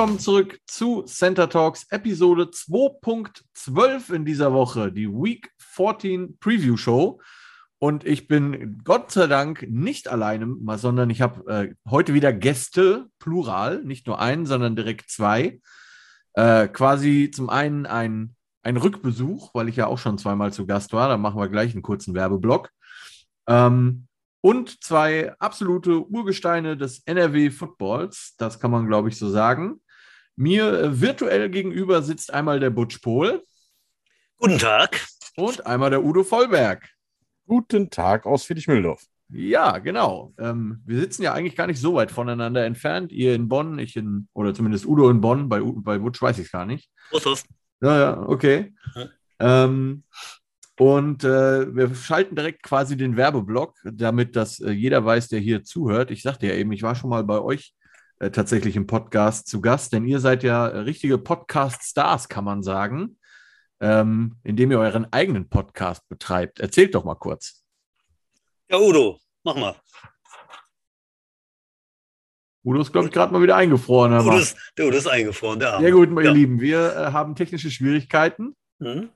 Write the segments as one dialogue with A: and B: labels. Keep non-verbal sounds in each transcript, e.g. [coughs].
A: willkommen zurück zu Center Talks Episode 2.12 in dieser Woche, die Week 14 Preview Show. Und ich bin Gott sei Dank nicht alleine, sondern ich habe äh, heute wieder Gäste, plural, nicht nur einen, sondern direkt zwei. Äh, quasi zum einen ein, ein Rückbesuch, weil ich ja auch schon zweimal zu Gast war. Da machen wir gleich einen kurzen Werbeblock. Ähm, und zwei absolute Urgesteine des NRW-Footballs, das kann man, glaube ich, so sagen. Mir äh, virtuell gegenüber sitzt einmal der Butch Pohl.
B: Guten Tag.
A: Und einmal der Udo Vollberg.
C: Guten Tag aus Friedrich-Mühldorf.
A: Ja, genau. Ähm, wir sitzen ja eigentlich gar nicht so weit voneinander entfernt. Ihr in Bonn, ich in, oder zumindest Udo in Bonn, bei, bei Butch weiß ich es gar nicht.
B: Prost.
A: Ja, ja, okay. Ja. Ähm, und äh, wir schalten direkt quasi den Werbeblock, damit das äh, jeder weiß, der hier zuhört. Ich sagte ja eben, ich war schon mal bei euch äh, tatsächlich im Podcast zu Gast, denn ihr seid ja richtige Podcast-Stars, kann man sagen, ähm, indem ihr euren eigenen Podcast betreibt. Erzählt doch mal kurz.
B: Ja, Udo, mach mal.
A: Udo ist, glaube ich, gerade mal wieder eingefroren.
B: Udo ist, der Udo ist eingefroren, der
A: Arme. Sehr gut, meine ja. Lieben. Wir äh, haben technische Schwierigkeiten.
B: Mhm.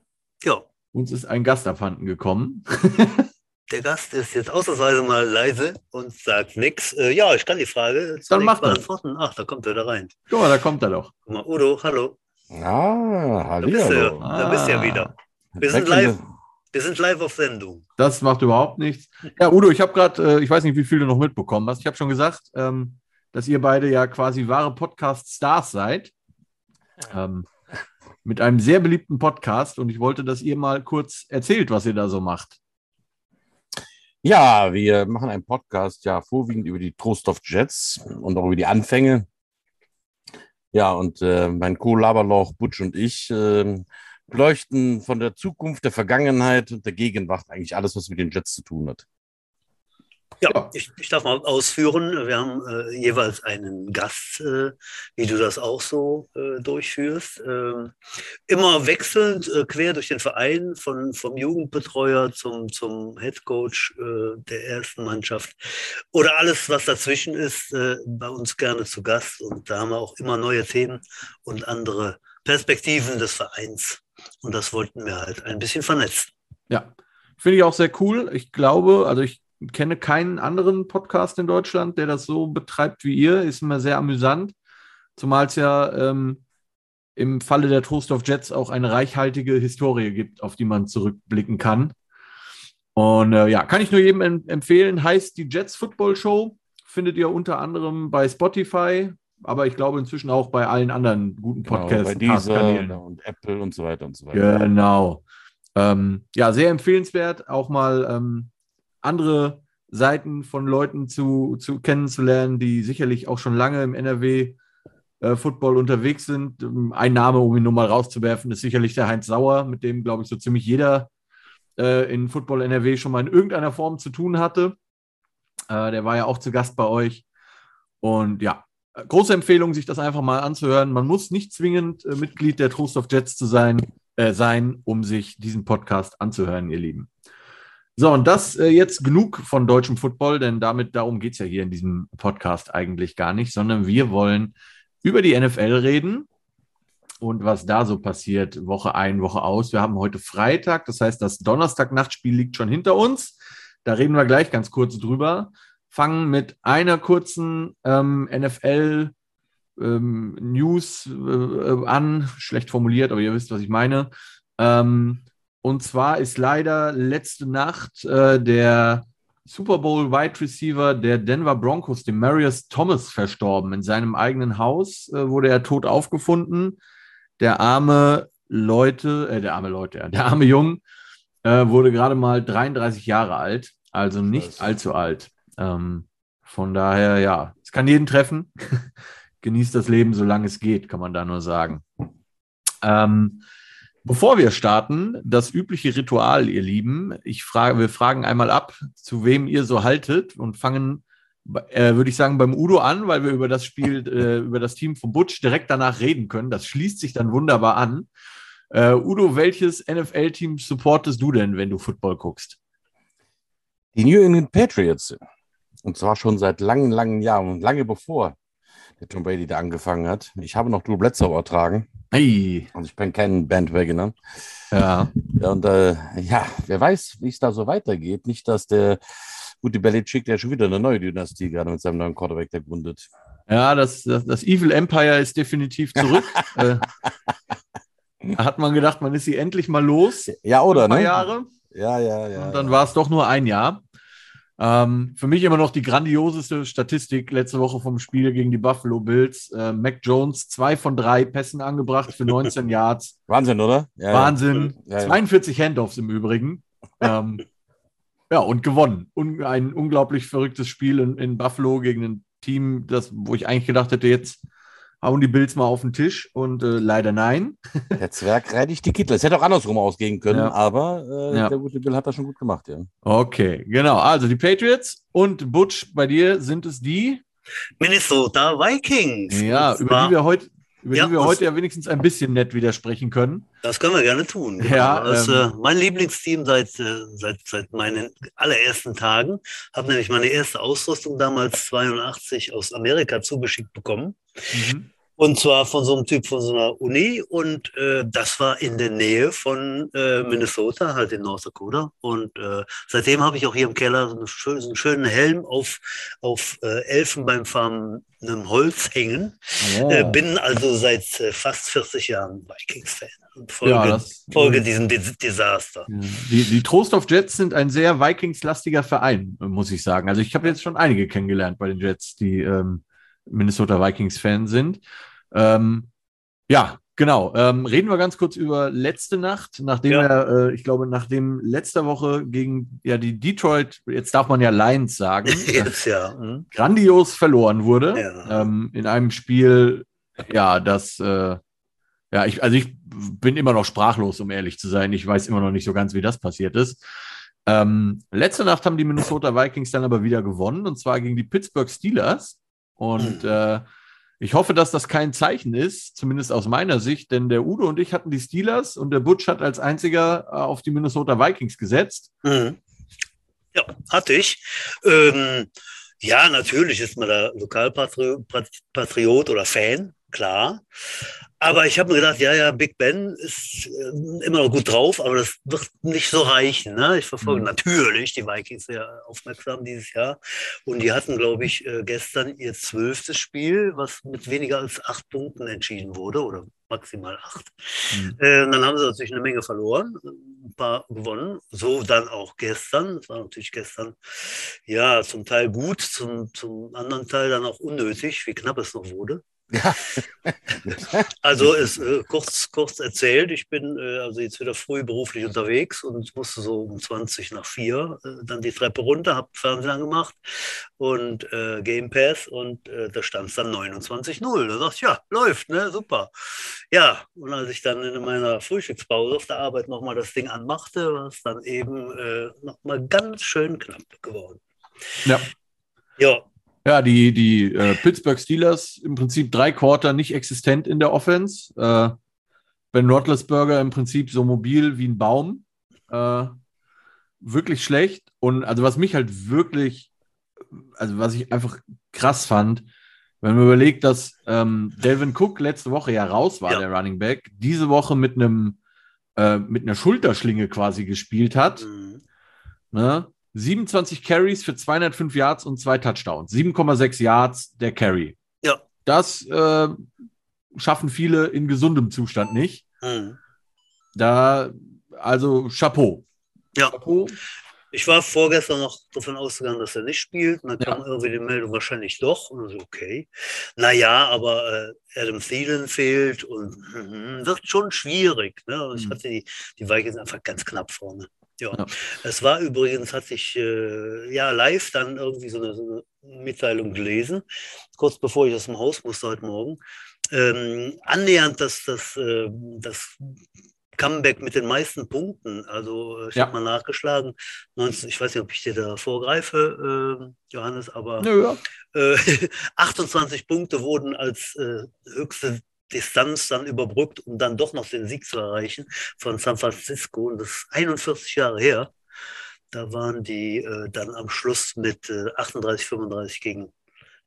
B: Ja.
A: Uns ist ein Gast abhanden gekommen. [laughs]
B: Der Gast ist jetzt ausnahmsweise mal leise und sagt nichts. Äh, ja, ich kann die Frage
A: Dann mach beantworten.
B: Ach, da kommt er da rein.
A: Guck mal, da kommt er doch.
B: Guck mal, Udo, hallo.
C: Ah, hallo.
B: Da bist du, ah. da bist du ja wieder. Wir sind live. Wir sind live auf Sendung.
A: Das macht überhaupt nichts. Ja, Udo, ich habe gerade, äh, ich weiß nicht, wie viel du noch mitbekommen hast. Ich habe schon gesagt, ähm, dass ihr beide ja quasi wahre Podcast-Stars seid. Ähm, mit einem sehr beliebten Podcast und ich wollte, dass ihr mal kurz erzählt, was ihr da so macht.
C: Ja, wir machen einen Podcast ja vorwiegend über die Trostorf Jets und auch über die Anfänge. Ja, und äh, mein Co-Laberloch Butch und ich äh, beleuchten von der Zukunft, der Vergangenheit und der Gegenwart eigentlich alles, was mit den Jets zu tun hat.
B: Ja, ich, ich, darf mal ausführen. Wir haben äh, jeweils einen Gast, äh, wie du das auch so äh, durchführst. Ähm, immer wechselnd, äh, quer durch den Verein, von, vom Jugendbetreuer zum, zum Headcoach äh, der ersten Mannschaft oder alles, was dazwischen ist, äh, bei uns gerne zu Gast. Und da haben wir auch immer neue Themen und andere Perspektiven des Vereins. Und das wollten wir halt ein bisschen vernetzen.
A: Ja, finde ich auch sehr cool. Ich glaube, also ich kenne keinen anderen Podcast in Deutschland, der das so betreibt wie ihr. Ist immer sehr amüsant. Zumal es ja ähm, im Falle der Trostorf Jets auch eine reichhaltige Historie gibt, auf die man zurückblicken kann. Und äh, ja, kann ich nur jedem empfehlen. Heißt die Jets Football Show. Findet ihr unter anderem bei Spotify, aber ich glaube inzwischen auch bei allen anderen guten Podcasts.
C: Genau, bei Deezer und Apple und so weiter und so
A: weiter. Genau. Ähm, ja, sehr empfehlenswert. Auch mal ähm, andere Seiten von Leuten zu, zu kennenzulernen, die sicherlich auch schon lange im NRW äh, Football unterwegs sind. Ein Name, um ihn nur mal rauszuwerfen, ist sicherlich der Heinz Sauer, mit dem, glaube ich, so ziemlich jeder äh, in Football NRW schon mal in irgendeiner Form zu tun hatte. Äh, der war ja auch zu Gast bei euch. Und ja, große Empfehlung, sich das einfach mal anzuhören. Man muss nicht zwingend äh, Mitglied der Trost of Jets zu sein, äh, sein, um sich diesen Podcast anzuhören, ihr Lieben. So, und das äh, jetzt genug von deutschem Football, denn damit darum geht es ja hier in diesem Podcast eigentlich gar nicht, sondern wir wollen über die NFL reden und was da so passiert, Woche ein, Woche aus. Wir haben heute Freitag, das heißt, das Donnerstag-Nachtspiel liegt schon hinter uns. Da reden wir gleich ganz kurz drüber. Fangen mit einer kurzen ähm, NFL- ähm, News äh, an, schlecht formuliert, aber ihr wisst, was ich meine. Ähm, und zwar ist leider letzte Nacht äh, der Super Bowl Wide Receiver der Denver Broncos, dem Marius Thomas, verstorben. In seinem eigenen Haus äh, wurde er tot aufgefunden. Der arme Leute, äh, der arme Leute, der arme Jung äh, wurde gerade mal 33 Jahre alt, also nicht allzu alt. Ähm, von daher, ja, es kann jeden treffen. [laughs] Genießt das Leben, solange es geht, kann man da nur sagen. Ähm, Bevor wir starten, das übliche Ritual, ihr Lieben. Ich frage, wir fragen einmal ab, zu wem ihr so haltet und fangen, äh, würde ich sagen, beim Udo an, weil wir über das Spiel, [laughs] äh, über das Team von Butch direkt danach reden können. Das schließt sich dann wunderbar an. Äh, Udo, welches NFL-Team supportest du denn, wenn du Football guckst?
C: Die New England Patriots. Und zwar schon seit langen, langen Jahren und lange bevor der Tom Brady da angefangen hat. Ich habe noch Drew Bledsoe übertragen.
A: Hey.
C: Und ich bin kein Bandwagoner.
A: Ja.
C: ja und äh, ja, wer weiß, wie es da so weitergeht. Nicht, dass der gute Belichick, der schon wieder eine neue Dynastie gerade mit seinem neuen Quarterback da gründet.
A: Ja, das, das, das Evil Empire ist definitiv zurück. [laughs] äh, hat man gedacht, man ist sie endlich mal los.
C: Ja, oder? Ne?
A: Jahre.
C: Ja, ja, ja.
A: Und dann
C: ja.
A: war es doch nur ein Jahr. Ähm, für mich immer noch die grandioseste Statistik letzte Woche vom Spiel gegen die Buffalo Bills. Äh, Mac Jones, zwei von drei Pässen angebracht für 19 [laughs] Yards.
C: Wahnsinn, oder? Ja,
A: Wahnsinn.
C: Ja, ja.
A: 42 Handoffs im Übrigen. ähm, ja, und gewonnen. Un ein unglaublich verrücktes Spiel in, in Buffalo gegen ein Team, das, wo ich eigentlich gedacht hätte, jetzt hauen die Bills mal auf den Tisch und äh, leider nein. [laughs]
C: Der Zwerg reitigt die Kittel. Es hätte auch andersrum ausgehen können,
A: Ja.
C: aber äh,
A: Ja.
C: der gute Bill hat das schon gut gemacht, ja.
A: Okay, genau. Also die Patriots und Butch bei dir sind es die,
B: Minnesota Vikings.
A: ja, über die wir heute über
B: Ja,
A: die wir heute ja wenigstens ein bisschen nett widersprechen können.
B: Das können wir gerne tun.
A: Ja,
B: das ist
A: ähm,
B: äh, mein Lieblingsteam seit, äh, seit, seit meinen allerersten Tagen. Habe nämlich meine erste Ausrüstung damals 82 aus Amerika zugeschickt bekommen.
A: Mhm.
B: Und zwar von so einem Typ von so einer Uni. Und äh, das war in der Nähe von äh, Minnesota, halt in North Dakota. Und äh, seitdem habe ich auch hier im Keller so, eine schön, so einen schönen Helm auf, auf äh, Elfen beim Farmen einem Holz hängen.
A: Oh.
B: Äh, bin also seit äh, fast 40 Jahren Vikings-Fan und folge,
A: Ja, das-
B: folge diesem Des Desaster.
A: Ja. Die, die Trostorf Jets sind ein sehr Vikings-lastiger Verein, muss ich sagen. Also ich habe jetzt schon einige kennengelernt bei den Jets, die ähm, Minnesota Vikings-Fan sind. Ähm, ja, genau. Ähm, reden wir ganz kurz über letzte Nacht, nachdem
B: Ja.
A: er, äh, ich glaube, nachdem letzte Woche gegen ja die Detroit, jetzt darf man ja Lions sagen, [laughs]
B: Jetzt ja. Hm?
A: grandios verloren wurde.
B: Ja.
A: Ähm, in einem Spiel, ja, das, äh, ja, ich, also ich bin immer noch sprachlos, um ehrlich zu sein. Ich weiß immer noch nicht so ganz, wie das passiert ist. Ähm, letzte Nacht haben die Minnesota Vikings dann aber wieder gewonnen und zwar gegen die Pittsburgh Steelers. Und
B: Mhm.
A: äh, ich hoffe, dass das kein Zeichen ist, zumindest aus meiner Sicht, denn der Udo und ich hatten die Steelers und der Butch hat als einziger äh, auf die Minnesota Vikings gesetzt.
B: Mhm. Ja, hatte ich. Ähm, ja, natürlich ist man da Lokalpatriot oder Fan, klar. Aber ich habe mir gedacht, ja, ja, Big Ben ist äh, immer noch gut drauf, aber das wird nicht so reichen. Ne? Ich verfolge
A: Mhm.
B: natürlich die Vikings sehr aufmerksam dieses Jahr. Und die hatten, glaube ich, äh, gestern ihr zwölftes Spiel, was mit weniger als acht Punkten entschieden wurde oder maximal acht.
A: Mhm.
B: Äh, dann haben sie natürlich eine Menge verloren, ein paar gewonnen. So dann auch gestern. Das war natürlich gestern ja zum Teil gut, zum, zum anderen Teil dann auch unnötig, wie knapp es noch wurde.
C: Ja. [laughs]
B: Also ist äh, kurz, kurz erzählt, ich bin äh, also jetzt wieder früh beruflich unterwegs und musste so um 20 nach 4 äh, dann die Treppe runter, habe Fernsehen angemacht und äh, Game Pass und äh, da stand es dann 29-0. Da ich, ja, läuft, ne, super. Ja, und als ich dann in meiner Frühstückspause auf der Arbeit nochmal das Ding anmachte, war es dann eben äh, nochmal ganz schön knapp geworden.
A: Ja.
B: Ja,
A: Ja, die, die äh, Pittsburgh Steelers im Prinzip drei Quarter nicht existent in der Offense. Äh, ben Roethlisberger im Prinzip so mobil wie ein Baum. Äh, wirklich schlecht. Und also was mich halt wirklich, also was ich einfach krass fand, wenn man überlegt, dass ähm, Delvin Cook letzte Woche ja raus war,
B: Ja.
A: der Running Back, diese Woche mit einem äh, mit einer Schulterschlinge quasi gespielt hat.
B: mhm.
A: Ne? 27 Carries für 205 Yards und zwei Touchdowns. 7,6 Yards der Carry.
B: Ja.
A: Das äh, schaffen viele in gesundem Zustand nicht.
B: Mhm.
A: Da, also Chapeau.
B: Ja.
A: Chapeau.
B: Ich war vorgestern noch davon ausgegangen, dass er nicht spielt. Und dann
A: Ja.
B: kam irgendwie die Meldung, wahrscheinlich doch. Und so, okay. Naja, aber äh, Adam Thielen fehlt und mhm, wird schon schwierig. Ne? Ich
A: Mhm.
B: hatte die, die Vikings einfach ganz knapp vorne. Ja.
A: Ja.
B: Es war übrigens, hatte ich äh, ja live dann irgendwie so eine, so eine Mitteilung gelesen, kurz bevor ich aus dem Haus musste heute Morgen. Ähm, annähernd das, das, äh, das Comeback mit den meisten Punkten. Also äh, ich
A: Ja.
B: habe mal nachgeschlagen. 19, ich weiß nicht, ob ich dir da vorgreife, äh, Johannes, aber
A: Nö, ja.
B: äh, [laughs] 28 Punkte wurden als äh, höchste Distanz dann überbrückt, um dann doch noch den Sieg zu erreichen von San Francisco. Und das ist 41 Jahre her. Da waren die äh, dann am Schluss mit äh, 38, 35 gegen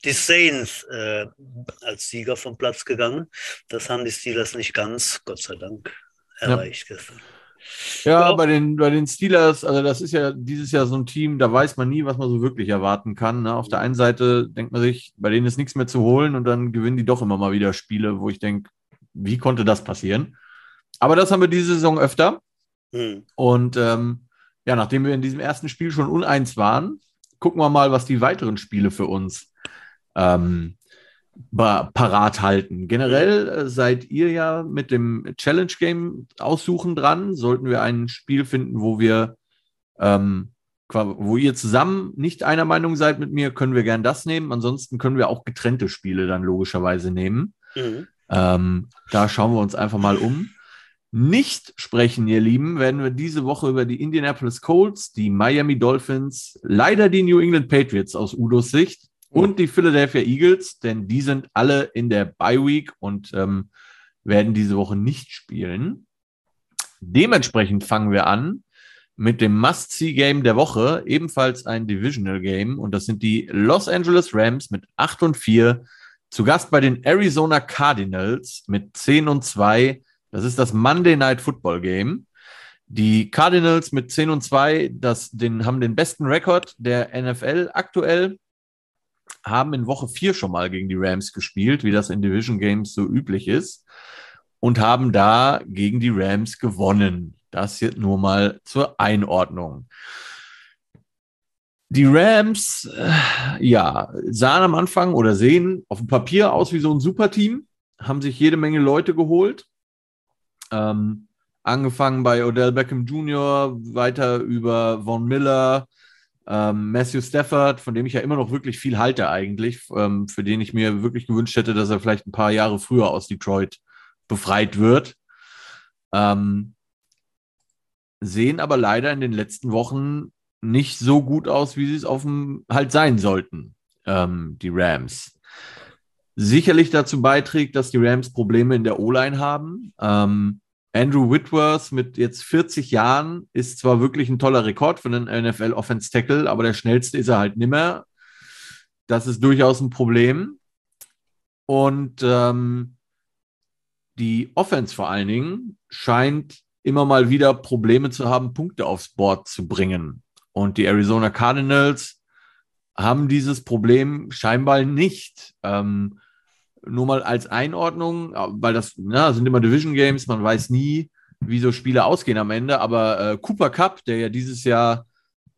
B: die Saints äh, als Sieger vom Platz gegangen. Das haben die Steelers nicht ganz, Gott sei Dank, erreicht
A: ja.
B: gestern.
A: Ja, Bei, den, bei den Steelers, also das ist ja dieses Jahr so ein Team, da weiß man nie, was man so wirklich erwarten kann. Ne? Auf der einen Seite denkt man sich, bei denen ist nichts mehr zu holen und dann gewinnen die doch immer mal wieder Spiele, wo ich denke, wie konnte das passieren? Aber das haben wir diese Saison öfter. Hm. Und ähm, ja, nachdem wir in diesem ersten Spiel schon uneins waren, gucken wir mal, was die weiteren Spiele für uns ähm, parat halten. Generell äh, seid ihr ja mit dem Challenge Game aussuchen dran. Sollten wir ein Spiel finden, wo wir, ähm, wo ihr zusammen nicht einer Meinung seid mit mir, können wir gern das nehmen. Ansonsten können wir auch getrennte Spiele dann logischerweise nehmen. Mhm. Ähm, da schauen wir uns einfach mal um. Nicht sprechen, ihr Lieben, werden wir diese Woche über die Indianapolis Colts, die Miami Dolphins, leider die New England Patriots aus Udos Sicht und die Philadelphia Eagles, denn die sind alle in der Bye Week und ähm, werden diese Woche nicht spielen. Dementsprechend fangen wir an mit dem Must-See-Game der Woche, ebenfalls ein Divisional Game und das sind die Los Angeles Rams mit 8 und 4 zu Gast bei den Arizona Cardinals mit 10 und 2. Das ist das Monday Night Football Game. Die Cardinals mit 10 und 2, das, den, haben den besten Rekord der NFL aktuell haben in Woche 4 schon mal gegen die Rams gespielt, wie das in Division Games so üblich ist, und haben da gegen die Rams gewonnen. Das jetzt nur mal zur Einordnung. Die Rams, äh, ja, sahen am Anfang oder sehen auf dem Papier aus wie so ein Superteam, haben sich jede Menge Leute geholt. Ähm, angefangen bei Odell Beckham Jr., weiter über Von Miller, ähm, Matthew Stafford, von dem ich ja immer noch wirklich viel halte eigentlich, ähm, für den ich mir wirklich gewünscht hätte, dass er vielleicht ein paar Jahre früher aus Detroit befreit wird. Ähm, sehen aber leider in den letzten Wochen nicht so gut aus, wie sie es dem halt sein sollten, ähm, die Rams. Sicherlich dazu beiträgt, dass die Rams Probleme in der O-Line haben. Andrew Whitworth mit jetzt 40 Jahren ist zwar wirklich ein toller Rekord für einen NFL Offense Tackle, aber der schnellste ist er halt nimmer. Das ist durchaus ein Problem. Und ähm, die Offense vor allen Dingen scheint immer mal wieder Probleme zu haben, Punkte aufs Board zu bringen. Und die Arizona Cardinals haben dieses Problem scheinbar nicht. Ähm, nur mal als Einordnung, weil das na, sind immer Division Games, man weiß nie, wie so Spiele ausgehen am Ende, aber äh, Cooper Cup, der ja dieses Jahr,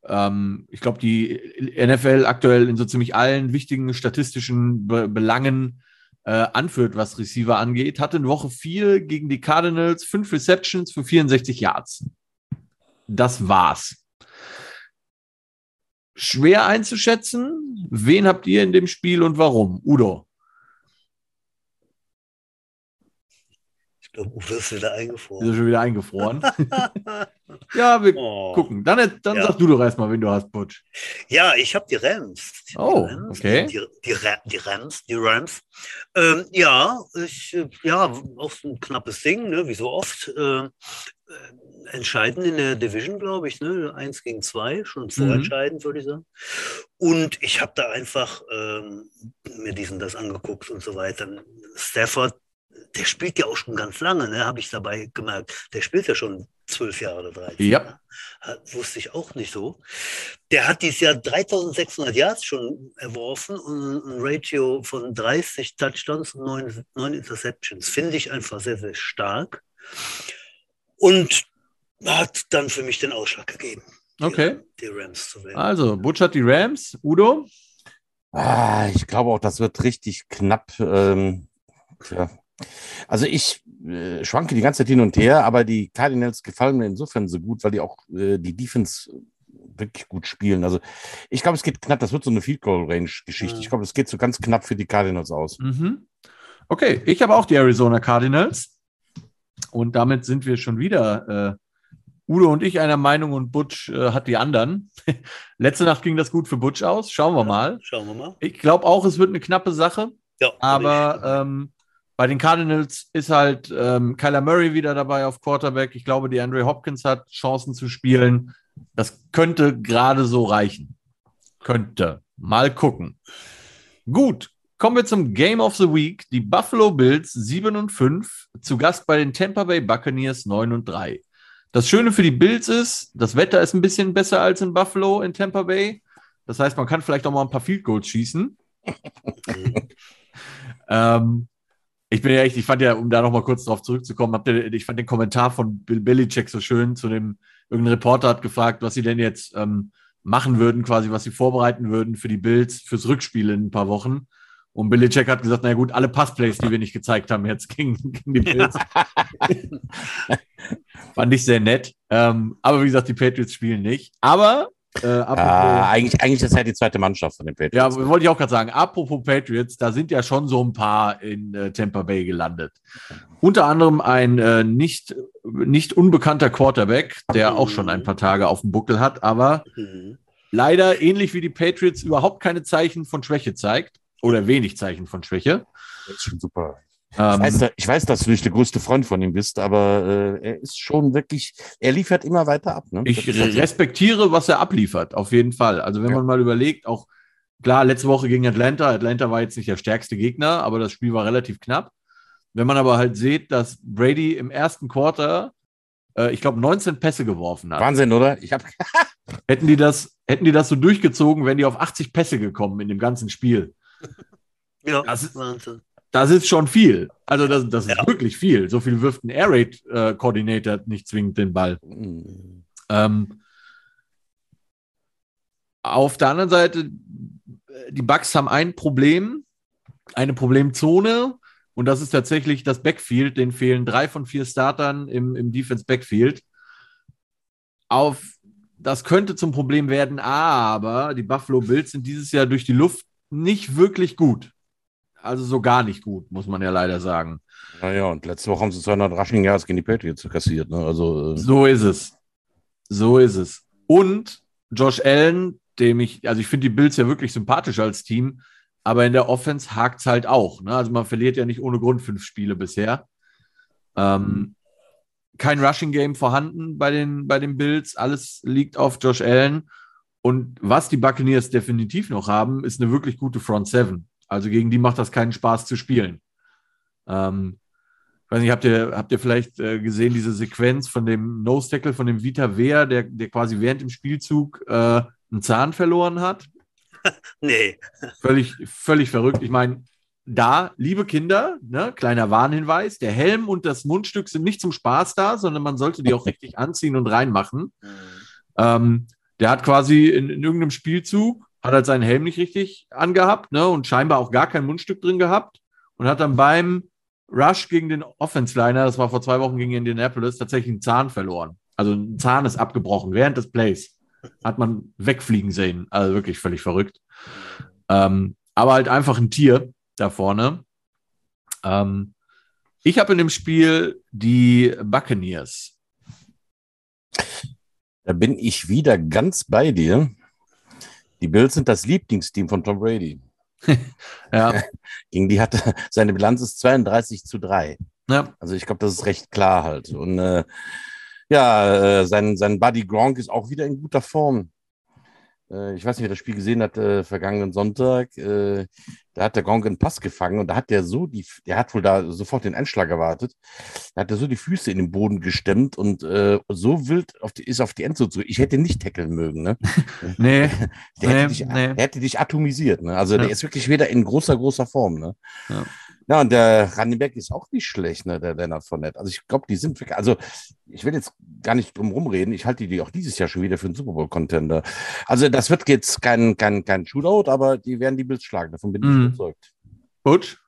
A: ähm, ich glaube, die NFL aktuell in so ziemlich allen wichtigen statistischen Be Belangen äh, anführt, was Receiver angeht, hatte in Woche 4 gegen die Cardinals fünf Receptions für 64 Yards. Das war's. Schwer einzuschätzen. Wen habt ihr in dem Spiel und warum? Udo.
B: Uwe ist wieder eingefroren.
A: Ist schon wieder eingefroren. [laughs] ja, wir oh. gucken. Dann, dann ja. sag du doch erstmal, wen du hast, Butch.
B: Ja, ich habe die Rams.
A: Oh,
B: die
A: Rams, okay.
B: Die, die, die, Rams, die Rams. Ähm, ja, ich, ja, auch so ein knappes Ding, ne, wie so oft. Äh, entscheidend in der Division, glaube ich, ne? Eins gegen zwei, schon mhm. vorentscheidend, mhm. würde ich sagen. Und ich habe da einfach ähm, mir diesen das angeguckt und so weiter. Stafford der spielt ja auch schon ganz lange, ne, habe ich dabei gemerkt. Der spielt ja schon zwölf Jahre oder 13.
A: Ja.
B: Hat, wusste ich auch nicht so. Der hat dieses Jahr 3600 Yards schon erworfen und ein Ratio von 30 Touchdowns und 9, 9 Interceptions. Finde ich einfach sehr, sehr stark. Und hat dann für mich den Ausschlag gegeben.
A: Die, okay. Die Rams zu wählen. Also, Butch hat die Rams. Udo?
C: Ah, ich glaube auch, das wird richtig knapp. Ähm, tja, also ich äh, schwanke die ganze Zeit hin und her, aber die Cardinals gefallen mir insofern so gut, weil die auch äh, die Defense wirklich gut spielen. Also ich glaube, es geht knapp, das wird so eine Field Goal Range Geschichte. Mhm. Ich glaube, es geht so ganz knapp für die Cardinals aus.
A: Mhm. Okay, ich habe auch die Arizona Cardinals und damit sind wir schon wieder äh, Udo und ich einer Meinung und Butch äh, hat die anderen. [laughs] Letzte Nacht ging das gut für Butch aus. Schauen wir mal.
B: Schauen wir mal.
A: Ich glaube auch, es wird eine knappe Sache. Ja, aber ähm, bei den Cardinals ist halt ähm, Kyler Murray wieder dabei auf Quarterback. Ich glaube, die Andre Hopkins hat Chancen zu spielen. Das könnte gerade so reichen. Könnte. Mal gucken. Gut, kommen wir zum Game of the Week. Die Buffalo Bills 7 und 5, zu Gast bei den Tampa Bay Buccaneers 9 und 3. Das Schöne für die Bills ist, das Wetter ist ein bisschen besser als in Buffalo in Tampa Bay. Das heißt, man kann vielleicht auch mal ein paar Field Goals schießen. [laughs] ähm, ich bin ja echt, ich fand ja, um da noch mal kurz drauf zurückzukommen, habt ihr, ich fand den Kommentar von Bill Belichick so schön zu dem, irgendein Reporter hat gefragt, was sie denn jetzt ähm, machen würden, quasi, was sie vorbereiten würden für die Bills fürs Rückspiel in ein paar Wochen. Und Belichick hat gesagt, na gut, alle Passplays, die wir nicht gezeigt haben jetzt gegen, gegen die Bills. [laughs] Fand ich sehr nett. Ähm, aber wie gesagt, die Patriots spielen nicht. Aber
C: äh, ah, eigentlich, eigentlich ist halt die zweite Mannschaft von den
A: Patriots. Ja, wollte ich auch gerade sagen. Apropos Patriots, da sind ja schon so ein paar in äh, Tampa Bay gelandet. Unter anderem ein äh, nicht, nicht unbekannter Quarterback, der auch schon ein paar Tage auf dem Buckel hat, aber mhm. leider ähnlich wie die Patriots überhaupt keine Zeichen von Schwäche zeigt oder wenig Zeichen von Schwäche.
C: Das ist schon super. Ähm, ich, weiß, ich, weiß, dass du nicht der größte Freund von ihm bist, aber äh, er ist schon wirklich, er liefert immer weiter ab. Ne?
A: Ich respektiere, was er abliefert, auf jeden Fall. Also wenn ja. man mal überlegt, auch klar, letzte Woche gegen Atlanta, Atlanta war jetzt nicht der stärkste Gegner, aber das Spiel war relativ knapp. Wenn man aber halt sieht, dass Brady im ersten Quarter, äh, ich glaube, 19 Pässe geworfen hat.
C: Wahnsinn, oder? Ich hab [laughs]
A: hätten, die das, hätten die das so durchgezogen, wären die auf 80 Pässe gekommen in dem ganzen Spiel. Ja, das ist, Wahnsinn das ist schon viel. Also das, das ist ja. wirklich viel. So viel wirft ein Air Raid äh, Coordinator nicht zwingend den Ball. Mhm. Ähm, auf der anderen Seite, die Bucks haben ein Problem, eine Problemzone, und das ist tatsächlich das Backfield. Den fehlen drei von vier Startern im, im Defense Backfield. Auf das könnte zum Problem werden, aber die Buffalo Bills sind dieses Jahr durch die Luft nicht wirklich gut also so gar nicht gut, muss man ja leider sagen.
C: Naja, und letzte Woche haben sie 200 Rushing Yards gegen die Patriots kassiert. Ne? Also,
A: äh so ist es. So ist es. Und Josh Allen, dem ich, also ich finde die Bills ja wirklich sympathisch als Team, aber in der Offense hakt es halt auch. Ne? Also man verliert ja nicht ohne Grund fünf Spiele bisher. Ähm, kein Rushing Game vorhanden bei den, bei den Bills. Alles liegt auf Josh Allen. Und was die Buccaneers definitiv noch haben, ist eine wirklich gute Front Seven. Also gegen die macht das keinen Spaß zu spielen. Ähm, ich weiß nicht, habt ihr, habt ihr vielleicht äh, gesehen, diese Sequenz von dem Nose-Tackle, von dem Vita Wehr, der, der quasi während dem Spielzug äh, einen Zahn verloren hat? [laughs]
B: nee.
A: Völlig, völlig verrückt. Ich meine, da, liebe Kinder, ne, kleiner Warnhinweis, der Helm und das Mundstück sind nicht zum Spaß da, sondern man sollte die auch richtig anziehen und reinmachen. Mhm. Ähm, der hat quasi in, in irgendeinem Spielzug hat halt seinen Helm nicht richtig angehabt ne, und scheinbar auch gar kein Mundstück drin gehabt und hat dann beim Rush gegen den Offense-Liner, das war vor zwei Wochen gegen Indianapolis, tatsächlich einen Zahn verloren. Also ein Zahn ist abgebrochen während des Plays. Hat man wegfliegen sehen. Also wirklich völlig verrückt. Ähm, aber halt einfach ein Tier da vorne. Ähm, ich habe in dem Spiel die Buccaneers.
C: Da bin ich wieder ganz bei dir. Die Bills sind das Lieblingsteam von Tom Brady. [laughs] ja. [laughs] Gegen die hat seine Bilanz ist 32 zu 3. Ja. Also ich glaube, das ist recht klar halt. Und äh, ja, äh, sein, sein Buddy Gronk ist auch wieder in guter Form. Äh, ich weiß nicht, wer das Spiel gesehen hat, äh, vergangenen Sonntag. Äh, da hat der Gronk einen Pass gefangen und da hat der so die, der hat wohl da sofort den Einschlag erwartet. Da hat er so die Füße in den Boden gestemmt und äh, so wild auf die, ist auf die Endzone zu. Ich hätte nicht tackeln mögen, ne? [laughs]
A: nee.
C: Der, nee, hätte dich, nee. der hätte dich atomisiert, ne? Also ja. der ist wirklich wieder in großer, großer Form, ne? Ja. Ja, und der Running ist auch nicht schlecht, ne, der Leonard Fournette. Also ich glaube, die sind wirklich, also ich will jetzt gar nicht drum rumreden. Ich halte die auch dieses Jahr schon wieder für einen Super Bowl-Contender. Also das wird jetzt kein, kein, kein Shootout, aber die werden die Bills schlagen. Davon bin ich mhm. überzeugt.
A: Gut.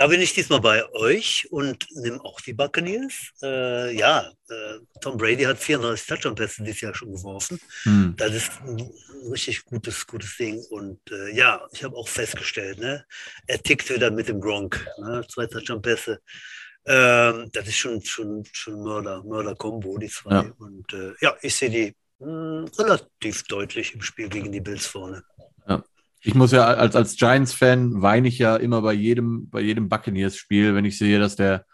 B: Da bin ich diesmal bei euch und nehme auch die Buccaneers. Äh, ja, äh, Tom Brady hat 34 Touchdown-Pässe dieses Jahr schon geworfen. Hm. Das ist ein richtig gutes, gutes Ding. Und äh, ja, ich habe auch festgestellt, ne, er tickt wieder mit dem Gronk. Ne, zwei Touchdown-Pässe. Ähm, das ist schon, schon, schon Mörder, Mörder-Kombo, die zwei. Ja. Und äh, ja, ich sehe die mh, hm, relativ deutlich im Spiel gegen die Bills vorne.
A: Ich muss ja als, als Giants-Fan weine ich ja immer bei jedem, bei jedem Buccaneers-Spiel, wenn ich sehe, dass der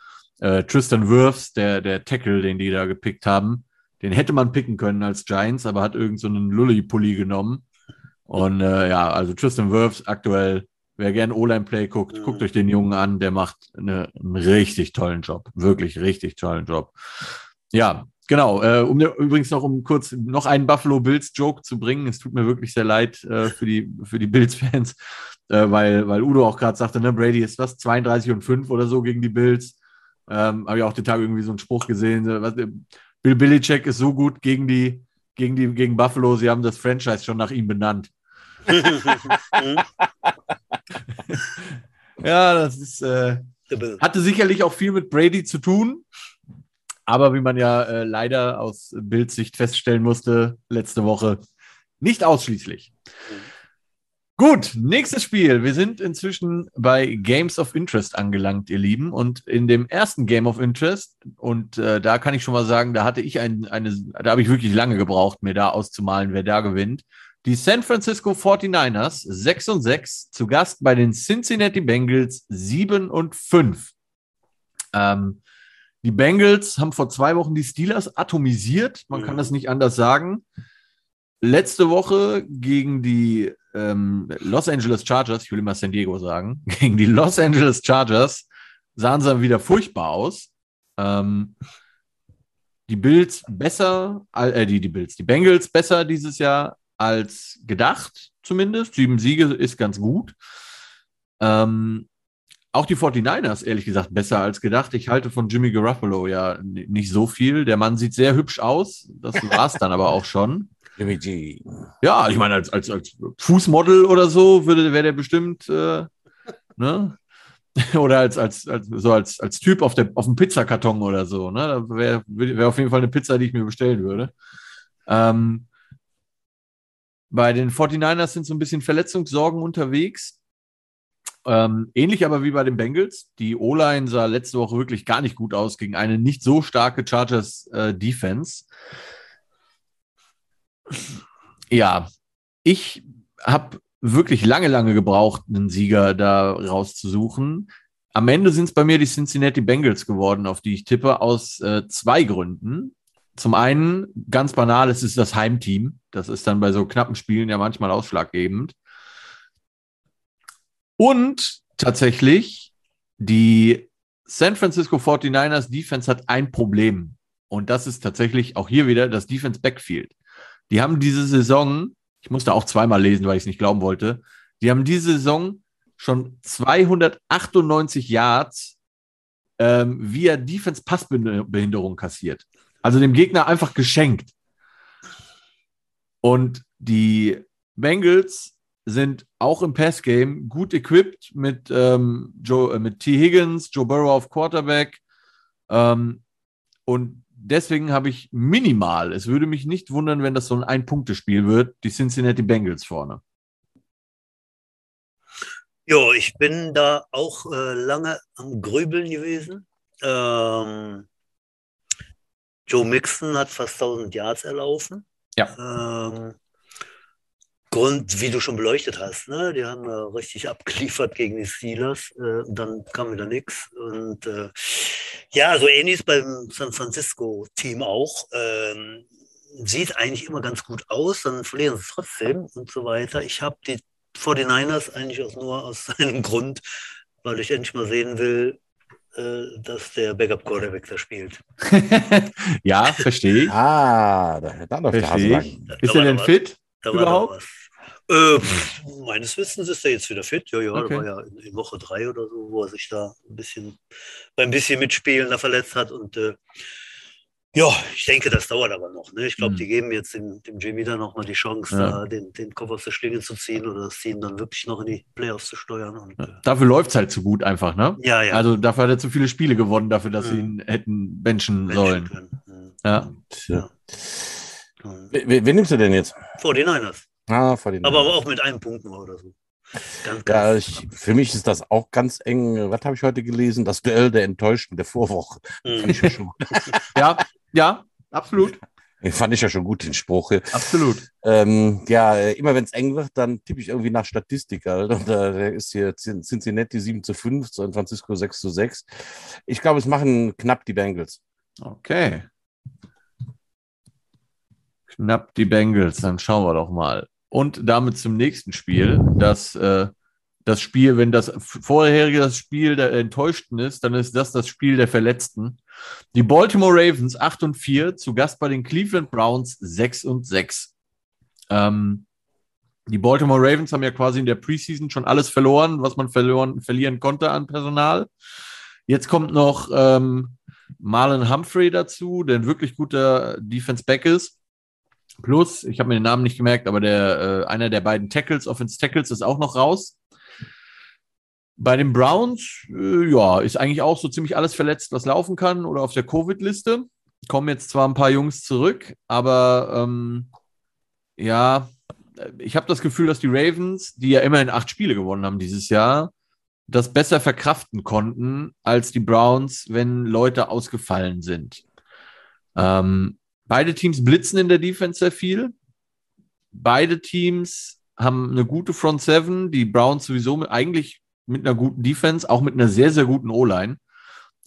A: äh, Tristan Wirfs, der, der Tackle, den die da gepickt haben, den hätte man picken können als Giants, aber hat irgend so einen Lully-Pulli genommen. Und äh, ja, also Tristan Wirfs aktuell, wer gerne O-Line-Play guckt, mhm. guckt euch den Jungen an, der macht eine, einen richtig tollen Job. Wirklich richtig tollen Job. Ja, genau. Äh, um übrigens noch um kurz noch einen Buffalo Bills Joke zu bringen. Es tut mir wirklich sehr leid äh, für die, für die Bills-Fans, [laughs] äh, weil, weil Udo auch gerade sagte, ne, Brady ist was, 32 und 5 oder so gegen die Bills. Ähm, Habe ich auch den Tag irgendwie so einen Spruch gesehen. Was, Bill Belichick ist so gut gegen die, gegen die, gegen Buffalo, sie haben das Franchise schon nach ihm benannt. [laughs] [laughs] ja, das ist, äh, hatte sicherlich auch viel mit Brady zu tun. Aber wie man ja äh, leider aus Bildsicht feststellen musste letzte Woche, nicht ausschließlich. Gut, nächstes Spiel. Wir sind inzwischen bei Games of Interest angelangt, ihr Lieben. Und in dem ersten Game of Interest, und äh, da kann ich schon mal sagen, da hatte ich ein, eine, da habe ich wirklich lange gebraucht, mir da auszumalen, wer da gewinnt. Die San Francisco 49ers 6 und 6, zu Gast bei den Cincinnati Bengals 7 und 5. Ähm, die Bengals haben vor zwei Wochen die Steelers atomisiert. Man kann das nicht anders sagen. Letzte Woche gegen die ähm, Los Angeles Chargers, ich will immer San Diego sagen, [laughs] gegen die Los Angeles Chargers sahen sie wieder furchtbar aus. Ähm, die Bills besser, äh, die, die Bills, die Bengals besser dieses Jahr als gedacht, zumindest. Sieben Siege ist ganz gut. Ähm, auch die 49ers, ehrlich gesagt, besser als gedacht. Ich halte von Jimmy Garoppolo ja nicht so viel. Der Mann sieht sehr hübsch aus. Das [laughs] war es dann aber auch schon. Jimmy G. Ja, ich meine, als, als, als Fußmodel oder so würde wäre der bestimmt, äh, ne? [laughs] oder als, als, als, so als, als Typ auf, der, auf dem Pizzakarton oder so. Ne? Da wäre wär auf jeden Fall eine Pizza, die ich mir bestellen würde. Ähm, bei den 49ers sind so ein bisschen Verletzungssorgen unterwegs. Ähm, ähnlich aber wie bei den Bengals. Die O-Line sah letzte Woche wirklich gar nicht gut aus gegen eine nicht so starke Chargers äh. Ja, ich habe wirklich lange, lange gebraucht, einen Sieger da rauszusuchen. Am Ende sind es bei mir die Cincinnati Bengals geworden, auf die ich tippe, aus äh, zwei Gründen. Zum einen, ganz banal, es ist das Heimteam. Das ist dann bei so knappen Spielen ja manchmal ausschlaggebend. Und tatsächlich, die San Francisco 49ers Defense hat ein Problem. Und das ist tatsächlich auch hier wieder das Defense Backfield. Die haben diese Saison, ich musste auch zweimal lesen, weil ich es nicht glauben wollte, die haben diese Saison schon 298 Yards ähm, via Defense Passbehinderung kassiert. Also dem Gegner einfach geschenkt. Und die Bengals sind auch im Passgame gut equipped mit, ähm, Joe, äh, mit T. Higgins, Joe Burrow auf Quarterback. Ähm, und deswegen habe ich minimal, es würde mich nicht wundern, wenn das so ein Ein-Punkte-Spiel wird, die Cincinnati Bengals vorne.
B: Ja, ich bin da auch äh, lange am Grübeln gewesen. Ähm, Joe Mixon hat fast 1000 Yards erlaufen.
A: Ja.
B: Ähm, Grund, wie du schon beleuchtet hast, ne? die haben äh, richtig abgeliefert gegen die Steelers, äh, dann kam wieder nichts. Und äh, ja, so ähnlich ist beim San Francisco-Team auch. Ähm, sieht eigentlich immer ganz gut aus, dann verlieren sie es trotzdem und so weiter. Ich habe die 49ers eigentlich auch nur aus [laughs] einem Grund, weil ich endlich mal sehen will, äh, dass der Backup-Quarterback da spielt. [laughs]
A: ja, verstehe ich.
C: Ah, da, da läuft der Hase lang.
A: Ist er denn fit überhaupt?
B: Äh, meines Wissens ist er jetzt wieder fit. Ja, ja, okay. war ja in, in, Woche drei oder so, wo er sich da ein bisschen beim bisschen Mitspielen da verletzt hat. Und äh, ja, ich denke, das dauert aber noch. Ne? Ich glaube, mhm. die geben jetzt dem, dem Jimmy dann nochmal die Chance, ja. da den, den Kopf aus der Schlinge zu ziehen oder das Team dann wirklich noch in die Playoffs zu steuern. Und,
A: ja. Äh, dafür läuft es halt zu gut einfach, ne?
B: Ja, ja.
A: Also dafür hat er zu viele Spiele gewonnen, dafür, dass mhm. sie ihn hätten benchen sollen. Mhm. Ja. ja.
C: Wen, wen nimmst du denn jetzt?
B: 49ers.
C: Ah, vor den
B: aber, aber auch mit einem Punkt nur oder so.
C: Ganz, ja, ich, für mich ist das auch ganz eng. Was habe ich heute gelesen? Das Duell der Enttäuschten der Vorwoche.
A: Mhm. Fand ich ja, schon [laughs] [laughs] ja, ja, absolut.
C: Den fand ich ja schon gut, den Spruch.
A: Absolut.
C: Ähm, ja, immer wenn es eng wird, dann tippe ich irgendwie nach Statistik. Und da ist hier Cincinnati 7 zu 5, San Francisco 6 zu 6. Ich glaube, es machen knapp die Bengals.
A: Okay. Knapp die Bengals, dann schauen wir doch mal. Und damit zum nächsten Spiel. Das, äh, das Spiel, wenn das vorherige das Spiel der Enttäuschten ist, dann ist das das Spiel der Verletzten. Die Baltimore Ravens 8 und 4, zu Gast bei den Cleveland Browns 6 und 6. Ähm, die Baltimore Ravens haben ja quasi in der Preseason schon alles verloren, was man verloren, verlieren konnte an Personal. Jetzt kommt noch ähm, Marlon Humphrey dazu, der ein wirklich guter Defense Back ist. Plus, ich habe mir den Namen nicht gemerkt, aber der, äh, einer der beiden Tackles, Offense Tackles, ist auch noch raus. Bei den Browns, äh, ja, ist eigentlich auch so ziemlich alles verletzt, was laufen kann oder auf der Covid-Liste. Kommen jetzt zwar ein paar Jungs zurück, aber ähm, ja, ich habe das Gefühl, dass die Ravens, die ja immerhin acht Spiele gewonnen haben dieses Jahr, das besser verkraften konnten als die Browns, wenn Leute ausgefallen sind. Ähm, beide Teams blitzen in der Defense sehr viel. Beide Teams haben eine gute Front Seven. Die Browns sowieso mit, eigentlich mit einer guten Defense, auch mit einer sehr, sehr guten O-Line.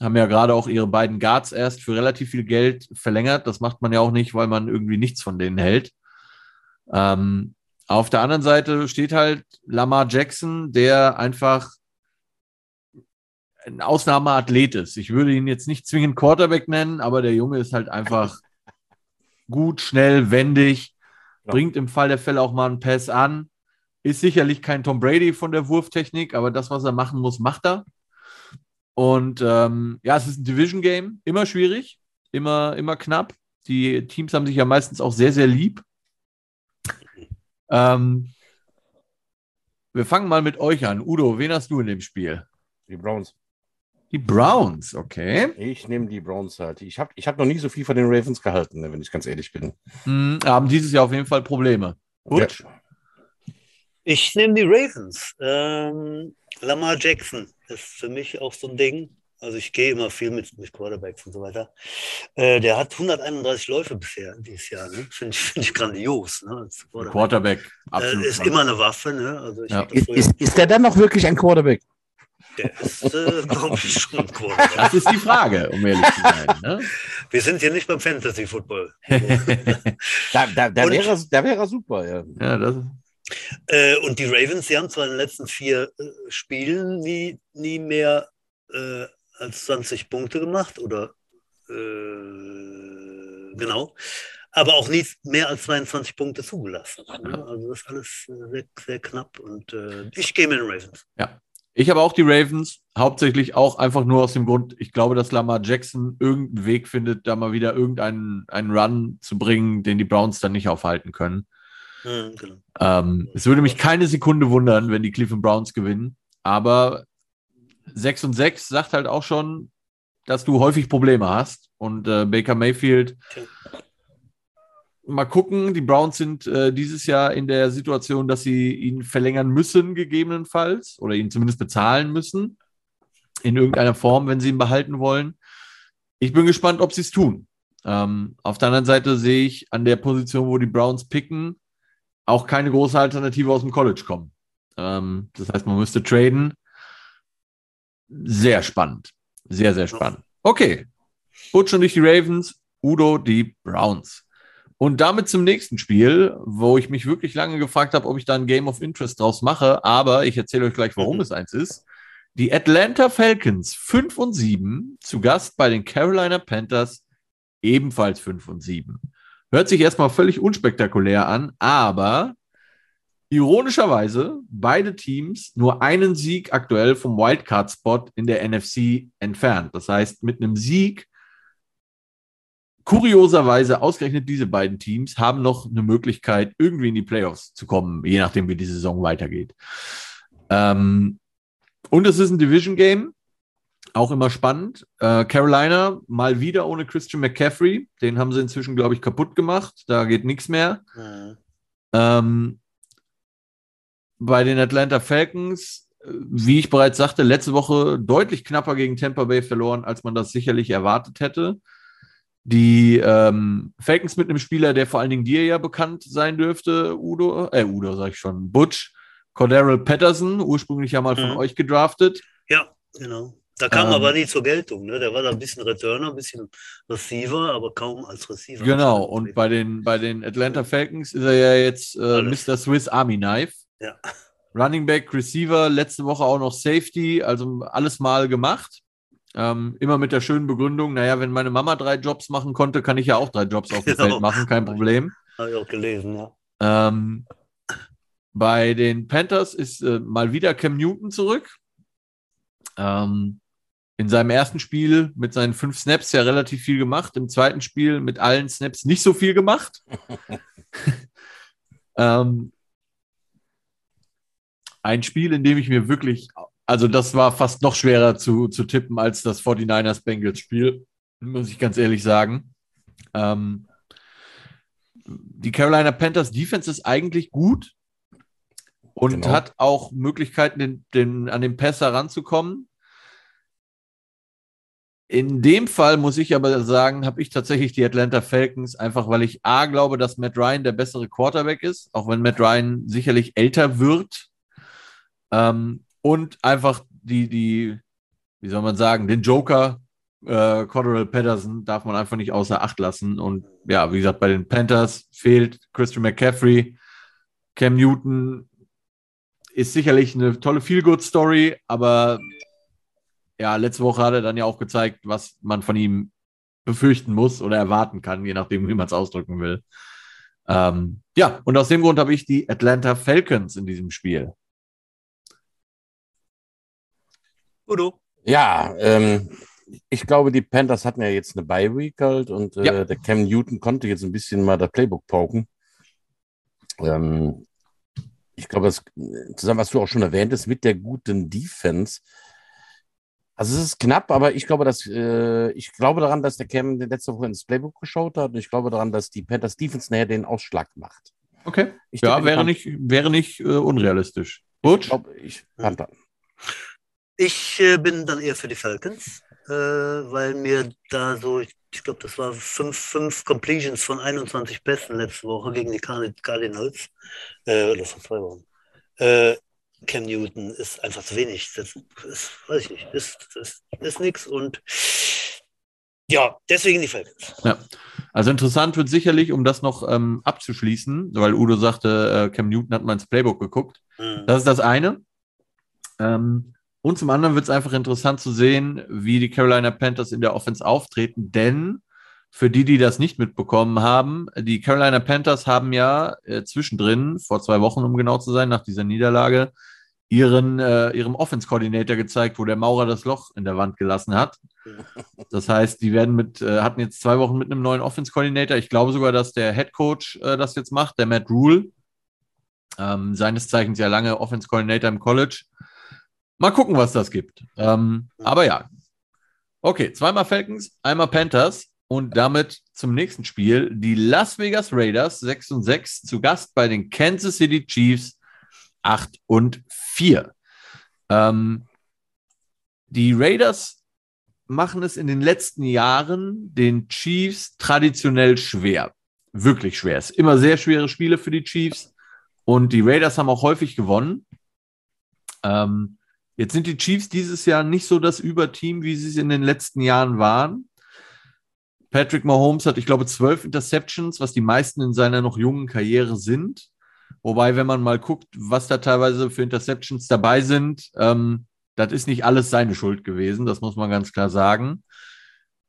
A: Haben ja gerade auch ihre beiden Guards erst für relativ viel Geld verlängert. Das macht man ja auch nicht, weil man irgendwie nichts von denen hält. Ähm, auf der anderen Seite steht halt Lamar Jackson, der einfach ein Ausnahmeathlet ist. Ich würde ihn jetzt nicht zwingend Quarterback nennen, aber der Junge ist halt einfach gut, schnell, wendig, ja. bringt im Fall der Fälle auch mal einen Pass an. Ist sicherlich kein Tom Brady von der Wurftechnik, aber das, was er machen muss, macht er. Und ähm, ja, es ist ein Division Game, immer schwierig, immer, immer knapp. Die Teams haben sich ja meistens auch sehr, sehr lieb. Ähm, wir fangen mal mit euch an. Udo, wen hast du in dem Spiel?
C: Die Browns.
A: Die Browns, okay.
C: Ich nehme die Browns halt. Ich habe ich hab noch nie so viel von den Ravens gehalten, ne, wenn ich ganz ehrlich bin.
A: Hm, haben dieses Jahr auf jeden Fall Probleme. Gut. Ja.
B: Ich nehme die Ravens. Ähm, Lamar Jackson ist für mich auch so ein Ding. Also ich gehe immer viel mit, mit Quarterbacks und so weiter. Äh, der hat 131 Läufe bisher dieses Jahr. Ne? Finde ich, find ich grandios. Ne?
A: Quarterback, Quarterback
B: äh, ist immer eine Waffe. Ne?
C: Also ja. ist, ist, ist der dann noch wirklich ein Quarterback?
B: Der ist, äh, glaube ich, schon Quarterback.
A: Das ist die Frage, um ehrlich zu sein. Ne? [laughs]
B: Wir sind hier nicht beim Fantasy-Football. [laughs]
C: da, da, da, wäre, da wäre super, ja.
A: ja das
B: äh, und die Ravens, die haben zwar in den letzten vier äh, Spielen nie, nie mehr äh, als 20 Punkte gemacht oder äh, genau, aber auch nie mehr als 22 Punkte zugelassen. Ne? Also das ist alles äh, sehr, sehr knapp und äh, ich gehe mit den Ravens.
A: Ja. Ich habe auch die Ravens, hauptsächlich auch einfach nur aus dem Grund, ich glaube, dass Lamar Jackson irgendeinen Weg findet, da mal wieder irgendeinen einen Run zu bringen, den die Browns dann nicht aufhalten können. Mhm, genau. ähm, es würde mich keine Sekunde wundern, wenn die Cleveland Browns gewinnen, aber 6 und 6 sagt halt auch schon, dass du häufig Probleme hast. Und äh, Baker Mayfield, okay. Mal gucken, die Browns sind äh, dieses Jahr in der Situation, dass sie ihn verlängern müssen, gegebenenfalls, oder ihn zumindest bezahlen müssen, in irgendeiner Form, wenn sie ihn behalten wollen. Ich bin gespannt, ob sie es tun. Ähm, auf der anderen Seite sehe ich an der Position, wo die Browns picken, auch keine große Alternative aus dem College kommen. Ähm, das heißt, man müsste traden sehr spannend. Sehr, sehr spannend. Okay. Butch und ich die Ravens, Udo die Browns. Und damit zum nächsten Spiel, wo ich mich wirklich lange gefragt habe, ob ich da ein Game of Interest draus mache, aber ich erzähle euch gleich, warum mhm. es eins ist. Die Atlanta Falcons 5 und 7 zu Gast bei den Carolina Panthers ebenfalls 5 und 7. Hört sich erstmal völlig unspektakulär an, aber Ironischerweise beide Teams nur einen Sieg aktuell vom Wildcard-Spot in der NFC entfernt. Das heißt, mit einem Sieg, kurioserweise ausgerechnet diese beiden Teams, haben noch eine Möglichkeit, irgendwie in die Playoffs zu kommen, je nachdem, wie die Saison weitergeht. Ähm, und es ist ein Division-Game, auch immer spannend. Äh, Carolina mal wieder ohne Christian McCaffrey. Den haben sie inzwischen, glaube ich, kaputt gemacht. Da geht nichts mehr. Mhm. Ähm, bei den Atlanta Falcons, wie ich bereits sagte, letzte Woche deutlich knapper gegen Tampa Bay verloren, als man das sicherlich erwartet hätte. Die ähm, Falcons mit einem Spieler, der vor allen Dingen dir ja bekannt sein dürfte, Udo, äh, Udo sag ich schon, Butch, Cordero Patterson, ursprünglich ja mal von mhm. euch gedraftet.
B: Ja, genau. Da kam ähm, aber nie zur Geltung. Ne? Der war da ein bisschen Returner, ein bisschen Receiver, aber kaum als Receiver.
A: Genau, und bei den, bei den Atlanta Falcons ist er ja jetzt äh, Mr. Swiss Army Knife.
B: Ja.
A: Running Back, Receiver, letzte Woche auch noch Safety, also alles mal gemacht. Ähm, immer mit der schönen Begründung, naja, wenn meine Mama drei Jobs machen konnte, kann ich ja auch drei Jobs auf dem [laughs] genau. Feld machen, kein Problem.
B: Habe ich auch gelesen,
A: ja. Ähm, bei den Panthers ist äh, mal wieder Cam Newton zurück. Ähm, in seinem ersten Spiel mit seinen fünf Snaps ja relativ viel gemacht. Im zweiten Spiel mit allen Snaps nicht so viel gemacht. [laughs] ähm, ein Spiel, in dem ich mir wirklich, also das war fast noch schwerer zu, zu tippen als das 49ers Bengals Spiel, muss ich ganz ehrlich sagen. Ähm, die Carolina Panthers Defense ist eigentlich gut und genau. hat auch Möglichkeiten, den, den, an den Pass heranzukommen. In dem Fall muss ich aber sagen, habe ich tatsächlich die Atlanta Falcons, einfach weil ich A glaube, dass Matt Ryan der bessere Quarterback ist, auch wenn Matt Ryan sicherlich älter wird. Ähm, und einfach die, die, wie soll man sagen, den Joker, äh, Cordell Patterson, darf man einfach nicht außer Acht lassen. Und ja, wie gesagt, bei den Panthers fehlt Christian McCaffrey. Cam Newton ist sicherlich eine tolle Feel-Good-Story, aber ja, letzte Woche hat er dann ja auch gezeigt, was man von ihm befürchten muss oder erwarten kann, je nachdem, wie man es ausdrücken will. Ähm, ja, und aus dem Grund habe ich die Atlanta Falcons in diesem Spiel.
C: Udo. Ja, ähm, ich glaube, die Panthers hatten ja jetzt eine Bye-Week halt und äh, ja. der Cam Newton konnte jetzt ein bisschen mal das Playbook pauken. Ähm, ich glaube, das, zusammen, was du auch schon erwähnt hast, mit der guten Defense. Also es ist knapp, aber ich glaube, dass äh, ich glaube daran, dass der Cam letzte Woche ins Playbook geschaut hat und ich glaube daran, dass die Panthers Defense näher den Ausschlag macht.
A: Okay. Ich ja, wäre nicht, wäre nicht äh, unrealistisch. Gut.
B: Ich glaube, ich Panther. Ich äh, bin dann eher für die Falcons, äh, weil mir da so, ich, ich glaube, das war fünf, fünf Completions von 21 Pässen letzte Woche gegen die Cardinals, äh, oder von zwei Wochen. Äh, Cam Newton ist einfach zu wenig. Das ist, weiß ich nicht, ist, ist, ist nichts und ja, deswegen die Falcons.
A: Ja. Also interessant wird sicherlich, um das noch ähm, abzuschließen, weil Udo sagte, äh, Cam Newton hat mal ins Playbook geguckt. Mhm. Das ist das eine. Ähm, und zum anderen wird es einfach interessant zu sehen, wie die Carolina Panthers in der Offense auftreten, denn für die, die das nicht mitbekommen haben, die Carolina Panthers haben ja äh, zwischendrin, vor zwei Wochen, um genau zu sein, nach dieser Niederlage, ihren, äh, ihrem Offense-Coordinator gezeigt, wo der Maurer das Loch in der Wand gelassen hat. [laughs] Das heißt, die werden mit, äh, hatten jetzt zwei Wochen mit einem neuen Offense-Coordinator. Ich glaube sogar, dass der Head Coach äh, das jetzt macht, der Matt Rule. Ähm, seines Zeichens ja lange Offense-Coordinator im College. Mal gucken, was das gibt. Ähm, aber ja. Okay, zweimal Falcons, einmal Panthers und damit zum nächsten Spiel. Die Las Vegas Raiders 6 und 6 zu Gast bei den Kansas City Chiefs 8 und 4. Ähm, die Raiders machen es in den letzten Jahren den Chiefs traditionell schwer. Wirklich schwer. Es sind immer sehr schwere Spiele für die Chiefs. Und die Raiders haben auch häufig gewonnen. Ähm, Jetzt sind die Chiefs dieses Jahr nicht so das Überteam, wie sie es in den letzten Jahren waren. Patrick Mahomes hat, ich glaube, zwölf Interceptions, was die meisten in seiner noch jungen Karriere sind. Wobei, wenn man mal guckt, was da teilweise für Interceptions dabei sind, ähm, das ist nicht alles seine Schuld gewesen, das muss man ganz klar sagen.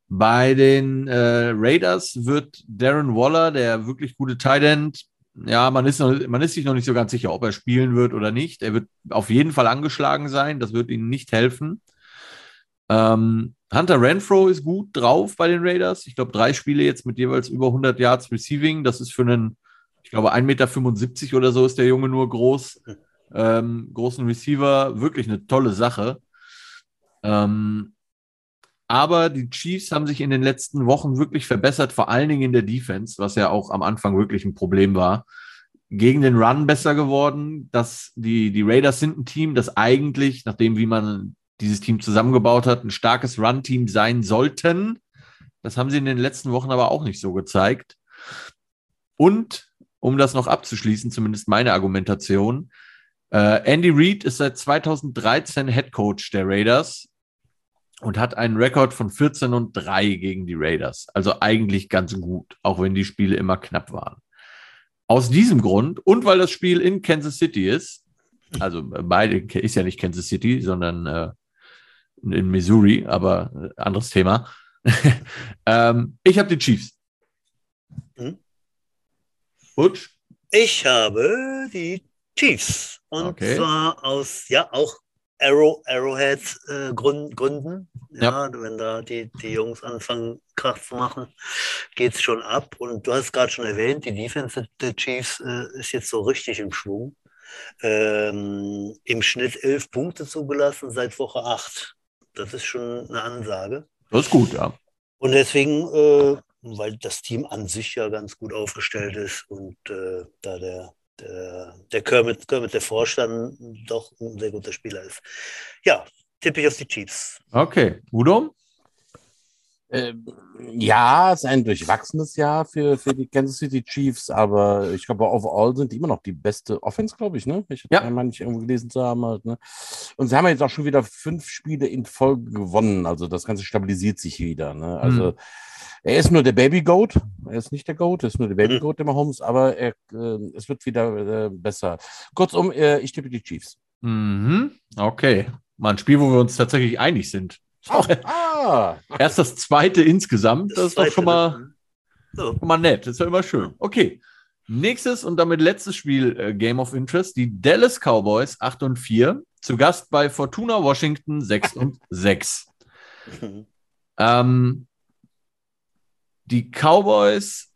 A: Bei den äh, Raiders wird Darren Waller, der wirklich gute Tight End, ja, man ist, noch, man ist sich noch nicht so ganz sicher, ob er spielen wird oder nicht. Er wird auf jeden Fall angeschlagen sein. Das wird ihnen nicht helfen. Ähm, Hunter Renfro ist gut drauf bei den Raiders. Ich glaube, drei Spiele jetzt mit jeweils über 100 Yards Receiving. Das ist für einen, ich glaube, 1,75 Meter oder so ist der Junge nur groß. Ähm, großen Receiver. Wirklich eine tolle Sache. Ähm, aber die Chiefs haben sich in den letzten Wochen wirklich verbessert, vor allen Dingen in der Defense, was ja auch am Anfang wirklich ein Problem war. Gegen den Run besser geworden. dass die, die Raiders sind ein Team, das eigentlich, nachdem wie man dieses Team zusammengebaut hat, ein starkes Run-Team sein sollten. Das haben sie in den letzten Wochen aber auch nicht so gezeigt. Und um das noch abzuschließen, zumindest meine Argumentation, äh, Andy Reid ist seit 2013 Head Coach der Raiders und hat einen Rekord von 14 und 3 gegen die Raiders. Also eigentlich ganz gut, auch wenn die Spiele immer knapp waren. Aus diesem Grund und weil das Spiel in Kansas City ist, also beide ist ja nicht Kansas City, sondern äh, in Missouri, aber äh, anderes Thema. [laughs] ähm, ich habe die Chiefs. Hm?
B: Butch? Ich habe die Chiefs. Und okay. zwar aus, ja, auch Arrow, Arrowhead-Gründen. Äh, ja, ja, wenn da die, die Jungs anfangen, Krach zu machen, geht es schon ab. Und du hast gerade schon erwähnt, die Defense der Chiefs äh, ist jetzt so richtig im Schwung. Ähm, Im Schnitt elf Punkte zugelassen seit Woche acht. Das ist schon eine Ansage.
A: Das ist gut, ja.
B: Und deswegen, äh, weil das Team an sich ja ganz gut aufgestellt ist und äh, da der der, der Kermit, Kermit, der Vorstand, doch ein sehr guter Spieler ist. Ja, tippe ich auf die Chiefs.
A: Okay, Udo?
C: Ähm, ja, es ist ein durchwachsenes Jahr für, für die Kansas City Chiefs, aber ich glaube, overall sind die immer noch die beste Offense, glaube ich, ne? Ich ja. einmal nicht irgendwo gelesen zu haben halt, ne? Und sie haben jetzt auch schon wieder fünf Spiele in Folge gewonnen, also das Ganze stabilisiert sich wieder, ne? Also, mhm. Er ist nur der Baby Goat. Er ist nicht der Goat, er ist nur der Baby mhm. Goat, der Mahomes, aber er, äh, es wird wieder äh, besser. Kurzum, äh, ich tippe die Chiefs.
A: Mhm. Okay. Mal ein Spiel, wo wir uns tatsächlich einig sind. [laughs] Ah, ah. Erst das zweite insgesamt. Das, das ist doch schon mal, schon mal nett. Das ist ja immer schön. Okay. Nächstes und damit letztes Spiel äh, Game of Interest. Die Dallas Cowboys 8 und 4. Zu Gast bei Fortuna Washington 6 und 6. [laughs] ähm, die Cowboys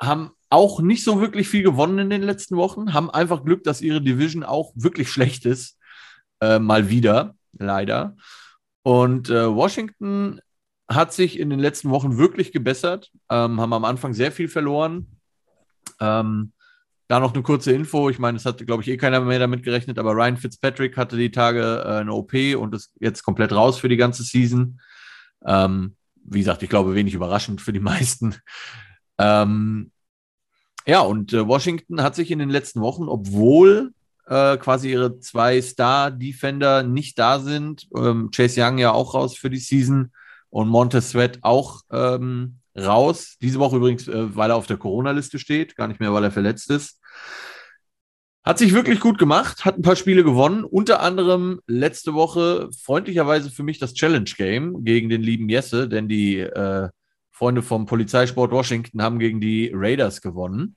A: haben auch nicht so wirklich viel gewonnen in den letzten Wochen, haben einfach Glück, dass ihre Division auch wirklich schlecht ist. Äh, mal wieder, leider. Und äh, Washington hat sich in den letzten Wochen wirklich gebessert, ähm, haben am Anfang sehr viel verloren. Ähm, da noch eine kurze Info. Ich meine, es hatte, glaube ich, eh keiner mehr damit gerechnet, aber Ryan Fitzpatrick hatte die Tage äh, eine OP und ist jetzt komplett raus für die ganze Season. Ähm, wie gesagt, ich glaube, wenig überraschend für die [laughs] meisten. Ähm, ja, und äh, Washington hat sich in den letzten Wochen, obwohl äh, quasi ihre zwei Star-Defender nicht da sind, ähm, Chase Young ja auch raus für die Season und Montez Sweat auch ähm, raus. Diese Woche übrigens, äh, weil er auf der Corona-Liste steht, gar nicht mehr, weil er verletzt ist. Hat sich wirklich gut gemacht, hat ein paar Spiele gewonnen, unter anderem letzte Woche freundlicherweise für mich das Challenge Game gegen den lieben Jesse, denn die äh, Freunde vom Polizeisport Washington haben gegen die Raiders gewonnen.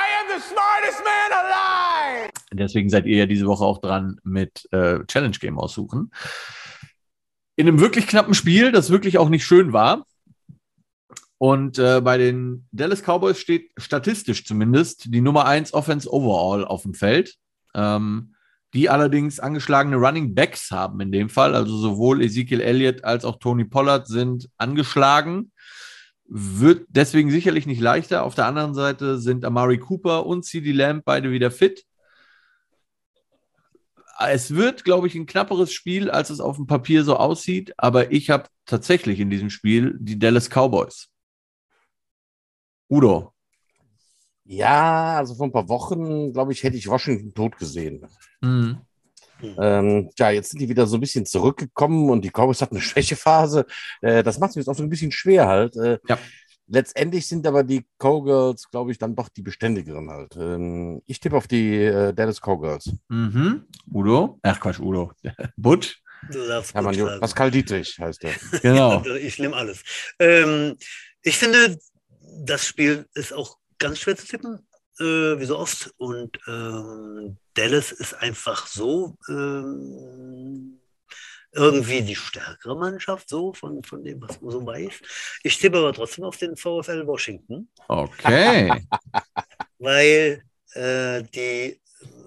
A: I am the smartest man alive! Deswegen seid ihr ja diese Woche auch dran mit äh, Challenge Game aussuchen. In einem wirklich knappen Spiel, das wirklich auch nicht schön war, und äh, bei den Dallas Cowboys steht statistisch zumindest die Nummer 1 Offense Overall auf dem Feld. Ähm, die allerdings angeschlagene Running Backs haben in dem Fall. Also sowohl Ezekiel Elliott als auch Tony Pollard sind angeschlagen. Wird deswegen sicherlich nicht leichter. Auf der anderen Seite sind Amari Cooper und CD Lamb beide wieder fit. Es wird, glaube ich, ein knapperes Spiel, als es auf dem Papier so aussieht. Aber ich habe tatsächlich in diesem Spiel die Dallas Cowboys. Udo.
C: Ja, also vor ein paar Wochen, glaube ich, hätte ich Washington tot gesehen. Mhm. Ähm, ja, jetzt sind die wieder so ein bisschen zurückgekommen und die Cowboys hatten eine Schwächephase. Äh, das macht es jetzt auch so ein bisschen schwer halt. Äh, ja. Letztendlich sind aber die Cowgirls, glaube ich, dann doch die beständigeren halt. Ähm, ich tippe auf die äh, Dallas Cowgirls.
A: Mhm. Udo? Ach Quatsch, Udo. [laughs] Butch?
C: Du darfst Hermann Pascal Dietrich heißt er. [laughs]
B: Genau. [laughs] ich nehme alles. Ähm, ich finde, das Spiel ist auch ganz schwer zu tippen, äh, wie so oft. Und äh, Dallas ist einfach so äh, irgendwie die stärkere Mannschaft, so von, von dem, was man so weiß. Ich tippe aber trotzdem auf den VfL Washington.
A: Okay. [laughs]
B: Weil äh, die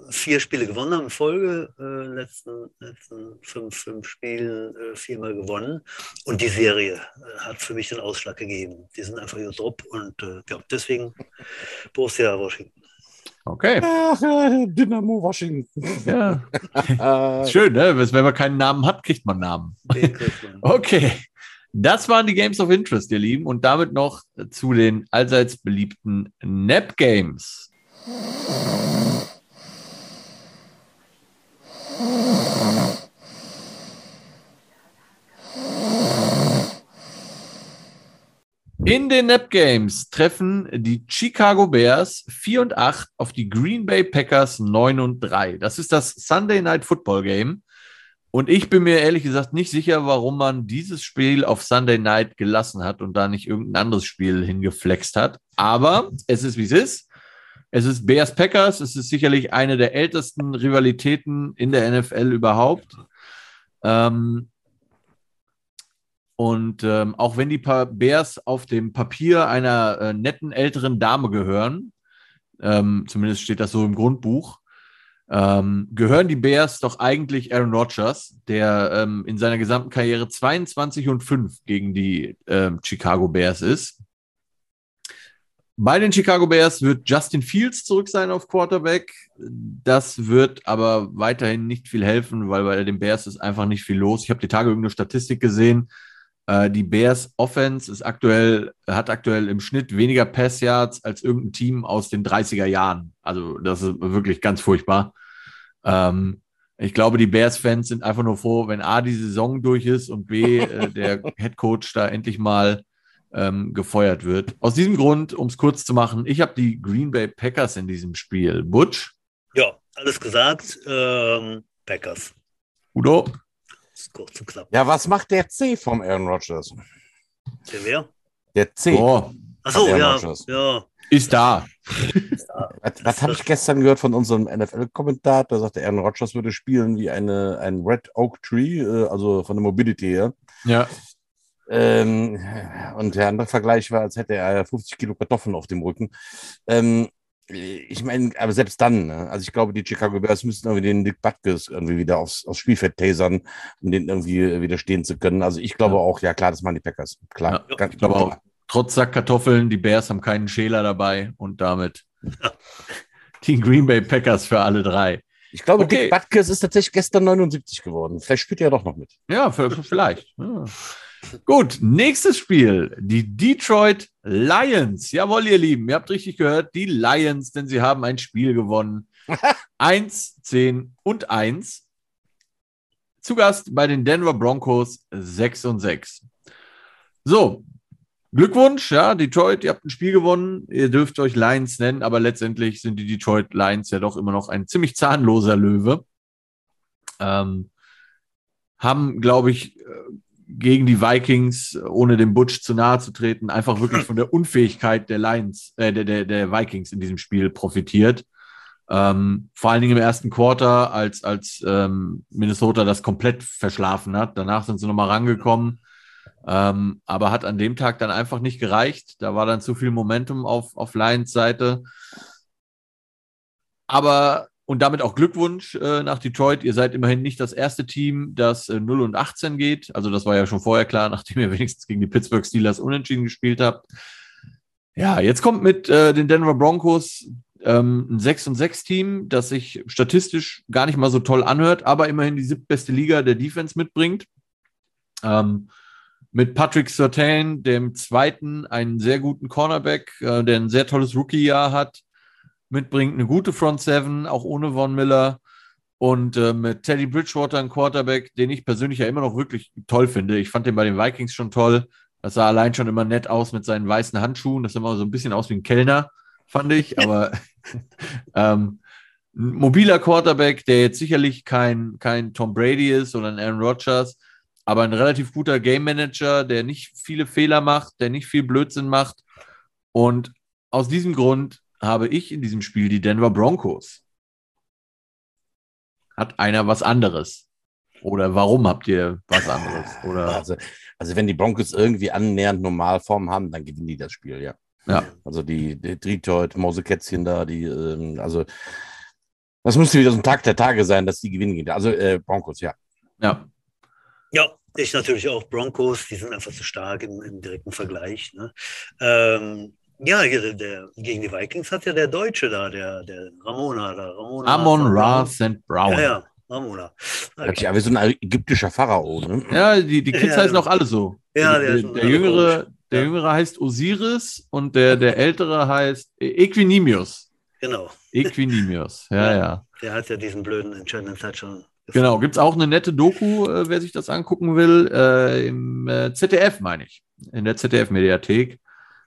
B: vier Spiele gewonnen haben in Folge, äh, letzten, letzten fünf, fünf Spielen äh, viermal gewonnen. Und die Serie äh, hat für mich den Ausschlag gegeben. Die sind einfach nur top und äh, ja, deswegen Borussia Washington.
A: Okay.
C: Ach, äh, Dynamo Washington.
A: Ja. [laughs] Schön, ne? Wenn man keinen Namen hat, kriegt man Namen. [laughs] Okay. Das waren die Games of Interest, ihr Lieben. Und damit noch zu den allseits beliebten Nap Games. In den Nap Games treffen die Chicago Bears 4 und 8 auf die Green Bay Packers 9 und 3. Das ist das Sunday Night Football Game. Und ich bin mir ehrlich gesagt nicht sicher, warum man dieses Spiel auf Sunday Night gelassen hat und da nicht irgendein anderes Spiel hingeflext hat. Aber es ist, wie es ist. Es ist Bears Packers. Es ist sicherlich eine der ältesten Rivalitäten in der NFL überhaupt. Ähm, und ähm, auch wenn die Bears auf dem Papier einer äh, netten älteren Dame gehören, ähm, zumindest steht das so im Grundbuch, ähm, gehören die Bears doch eigentlich Aaron Rodgers, der ähm, in seiner gesamten Karriere 22 und 5 gegen die ähm, Chicago Bears ist. Bei den Chicago Bears wird Justin Fields zurück sein auf Quarterback. Das wird aber weiterhin nicht viel helfen, weil bei den Bears ist einfach nicht viel los. Ich habe die Tage irgendeine Statistik gesehen. Äh, die Bears Offense ist aktuell, hat aktuell im Schnitt weniger Pass Yards als irgendein Team aus den 30er Jahren. Also das ist wirklich ganz furchtbar. Ähm, ich glaube, die Bears-Fans sind einfach nur froh, wenn A, die Saison durch ist und B, äh, der [laughs] Head Coach da endlich mal ähm, gefeuert wird. Aus diesem Grund, um es kurz zu machen, ich habe die Green Bay Packers in diesem Spiel. Butch?
B: Ja, alles gesagt. Ähm, Packers.
A: Udo?
C: Kurz und knapp. Ja, was macht der C vom Aaron Rodgers?
B: Der wer?
C: Der C.
B: Oh. Achso, ja, ja.
A: Ist da.
C: was, was habe ich gestern gehört von unserem NFL-Kommentar? Da sagte Aaron Rodgers würde spielen wie eine, ein Red Oak Tree, äh, also von der Mobility her.
A: Ja.
C: Ähm, und der andere Vergleich war, als hätte er 50 Kilo Kartoffeln auf dem Rücken. Ähm, ich meine, aber selbst dann, ne? also ich glaube, die Chicago Bears müssten irgendwie den Nick Butkus irgendwie wieder aufs, aufs Spielfeld tasern, um den irgendwie widerstehen zu können. Also ich glaube ja. auch, ja klar, das machen die Packers. Klar.
A: Ja, ich glaube auch, trotz Sackkartoffeln, die Bears haben keinen Schäler dabei und damit [laughs] die Green Bay Packers für alle drei.
C: Ich glaube, okay. Dick Butkus ist tatsächlich gestern 79 geworden. Vielleicht spielt er ja doch noch mit.
A: Ja, vielleicht. Ja. Gut, nächstes Spiel. Die Detroit Lions. Jawohl, ihr Lieben, ihr habt richtig gehört, die Lions, denn sie haben ein Spiel gewonnen. [laughs] 1, 10 und 1. Zu Gast bei den Denver Broncos 6 und 6. So, Glückwunsch, ja, Detroit, ihr habt ein Spiel gewonnen. Ihr dürft euch Lions nennen, aber letztendlich sind die Detroit Lions ja doch immer noch ein ziemlich zahnloser Löwe. Ähm, haben, glaube ich, äh, gegen die Vikings, ohne dem Butch zu nahe zu treten, einfach wirklich [laughs] von der Unfähigkeit der Lions, äh, der, der, der Vikings in diesem Spiel profitiert. Ähm, vor allen Dingen im ersten Quarter, als, als ähm, Minnesota das komplett verschlafen hat. Danach sind sie nochmal rangekommen, ähm, aber hat an dem Tag dann einfach nicht gereicht. Da war dann zu viel Momentum auf, auf Lions Seite. Aber und damit auch Glückwunsch äh, nach Detroit. Ihr seid immerhin nicht das erste Team, das äh, 0 und 18 geht. Also das war ja schon vorher klar, [laughs] nachdem ihr wenigstens gegen die Pittsburgh Steelers unentschieden gespielt habt. Ja, jetzt kommt mit äh, den Denver Broncos ähm, ein 6 und 6 Team, das sich statistisch gar nicht mal so toll anhört, aber immerhin die siebtbeste Liga der Defense mitbringt. Ähm, mit Patrick Sertain, dem zweiten, einen sehr guten Cornerback, äh, der ein sehr tolles Rookie-Jahr hat mitbringt, eine gute Front Seven, auch ohne Von Miller. Und äh, mit Teddy Bridgewater, ein Quarterback, den ich persönlich ja immer noch wirklich toll finde. Ich fand den bei den Vikings schon toll. Das sah allein schon immer nett aus mit seinen weißen Handschuhen. Das sah immer so ein bisschen aus wie ein Kellner, fand ich. Aber [laughs] ähm, ein mobiler Quarterback, der jetzt sicherlich kein, kein Tom Brady ist oder ein Aaron Rodgers, aber ein relativ guter Game Manager, der nicht viele Fehler macht, der nicht viel Blödsinn macht. Und aus diesem Grund habe ich in diesem Spiel die Denver Broncos. Hat einer was anderes? Oder warum habt ihr was anderes? Oder?
C: Also, also wenn die Broncos irgendwie annähernd Normalform haben, dann gewinnen die das Spiel, ja.
A: Ja.
C: Also die, die Detroit, Mausekätzchen da, die, ähm, also das müsste wieder so ein Tag der Tage sein, dass die gewinnen. Also äh, Broncos, ja.
A: Ja.
B: Ja, ich natürlich auch Broncos, die sind einfach zu stark im, im direkten Vergleich. Ne? Ähm, ja, der, der, gegen die Vikings hat ja der Deutsche da, der, der Ramona da. Ramona
A: Amon Ra St. Brown.
B: Ja, ja, Ramona.
C: Hört sich aber so ein ägyptischer Pharao, ne?
A: Ja, die, die Kids ja, heißen auch alle so.
B: Ja,
A: der, der, der Jüngere, der ja. Jüngere heißt Osiris und der, der Ältere heißt Equinimius.
B: Genau.
A: Equinimius, ja, ja.
B: Der hat ja diesen blöden entscheidenden Touchdown.
A: Genau, gibt es auch eine nette Doku, äh, wer sich das angucken will, äh, im äh, ZDF, meine ich. In der ZDF-Mediathek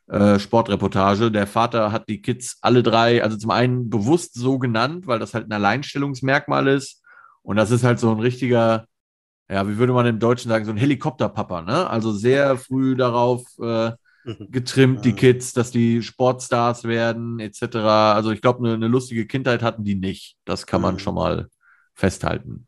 A: äh, Sportreportage. Der Vater hat die Kids alle drei, also zum einen bewusst so genannt, weil das halt ein Alleinstellungsmerkmal ist. Und das ist halt so ein richtiger, ja, wie würde man im Deutschen sagen, so ein Helikopterpapa, ne? Also sehr früh darauf äh, mhm. getrimmt, die Kids, dass die Sportstars werden, etc. Also ich glaube, eine, eine, lustige Kindheit hatten die nicht. Das kann man mhm. schon mal festhalten.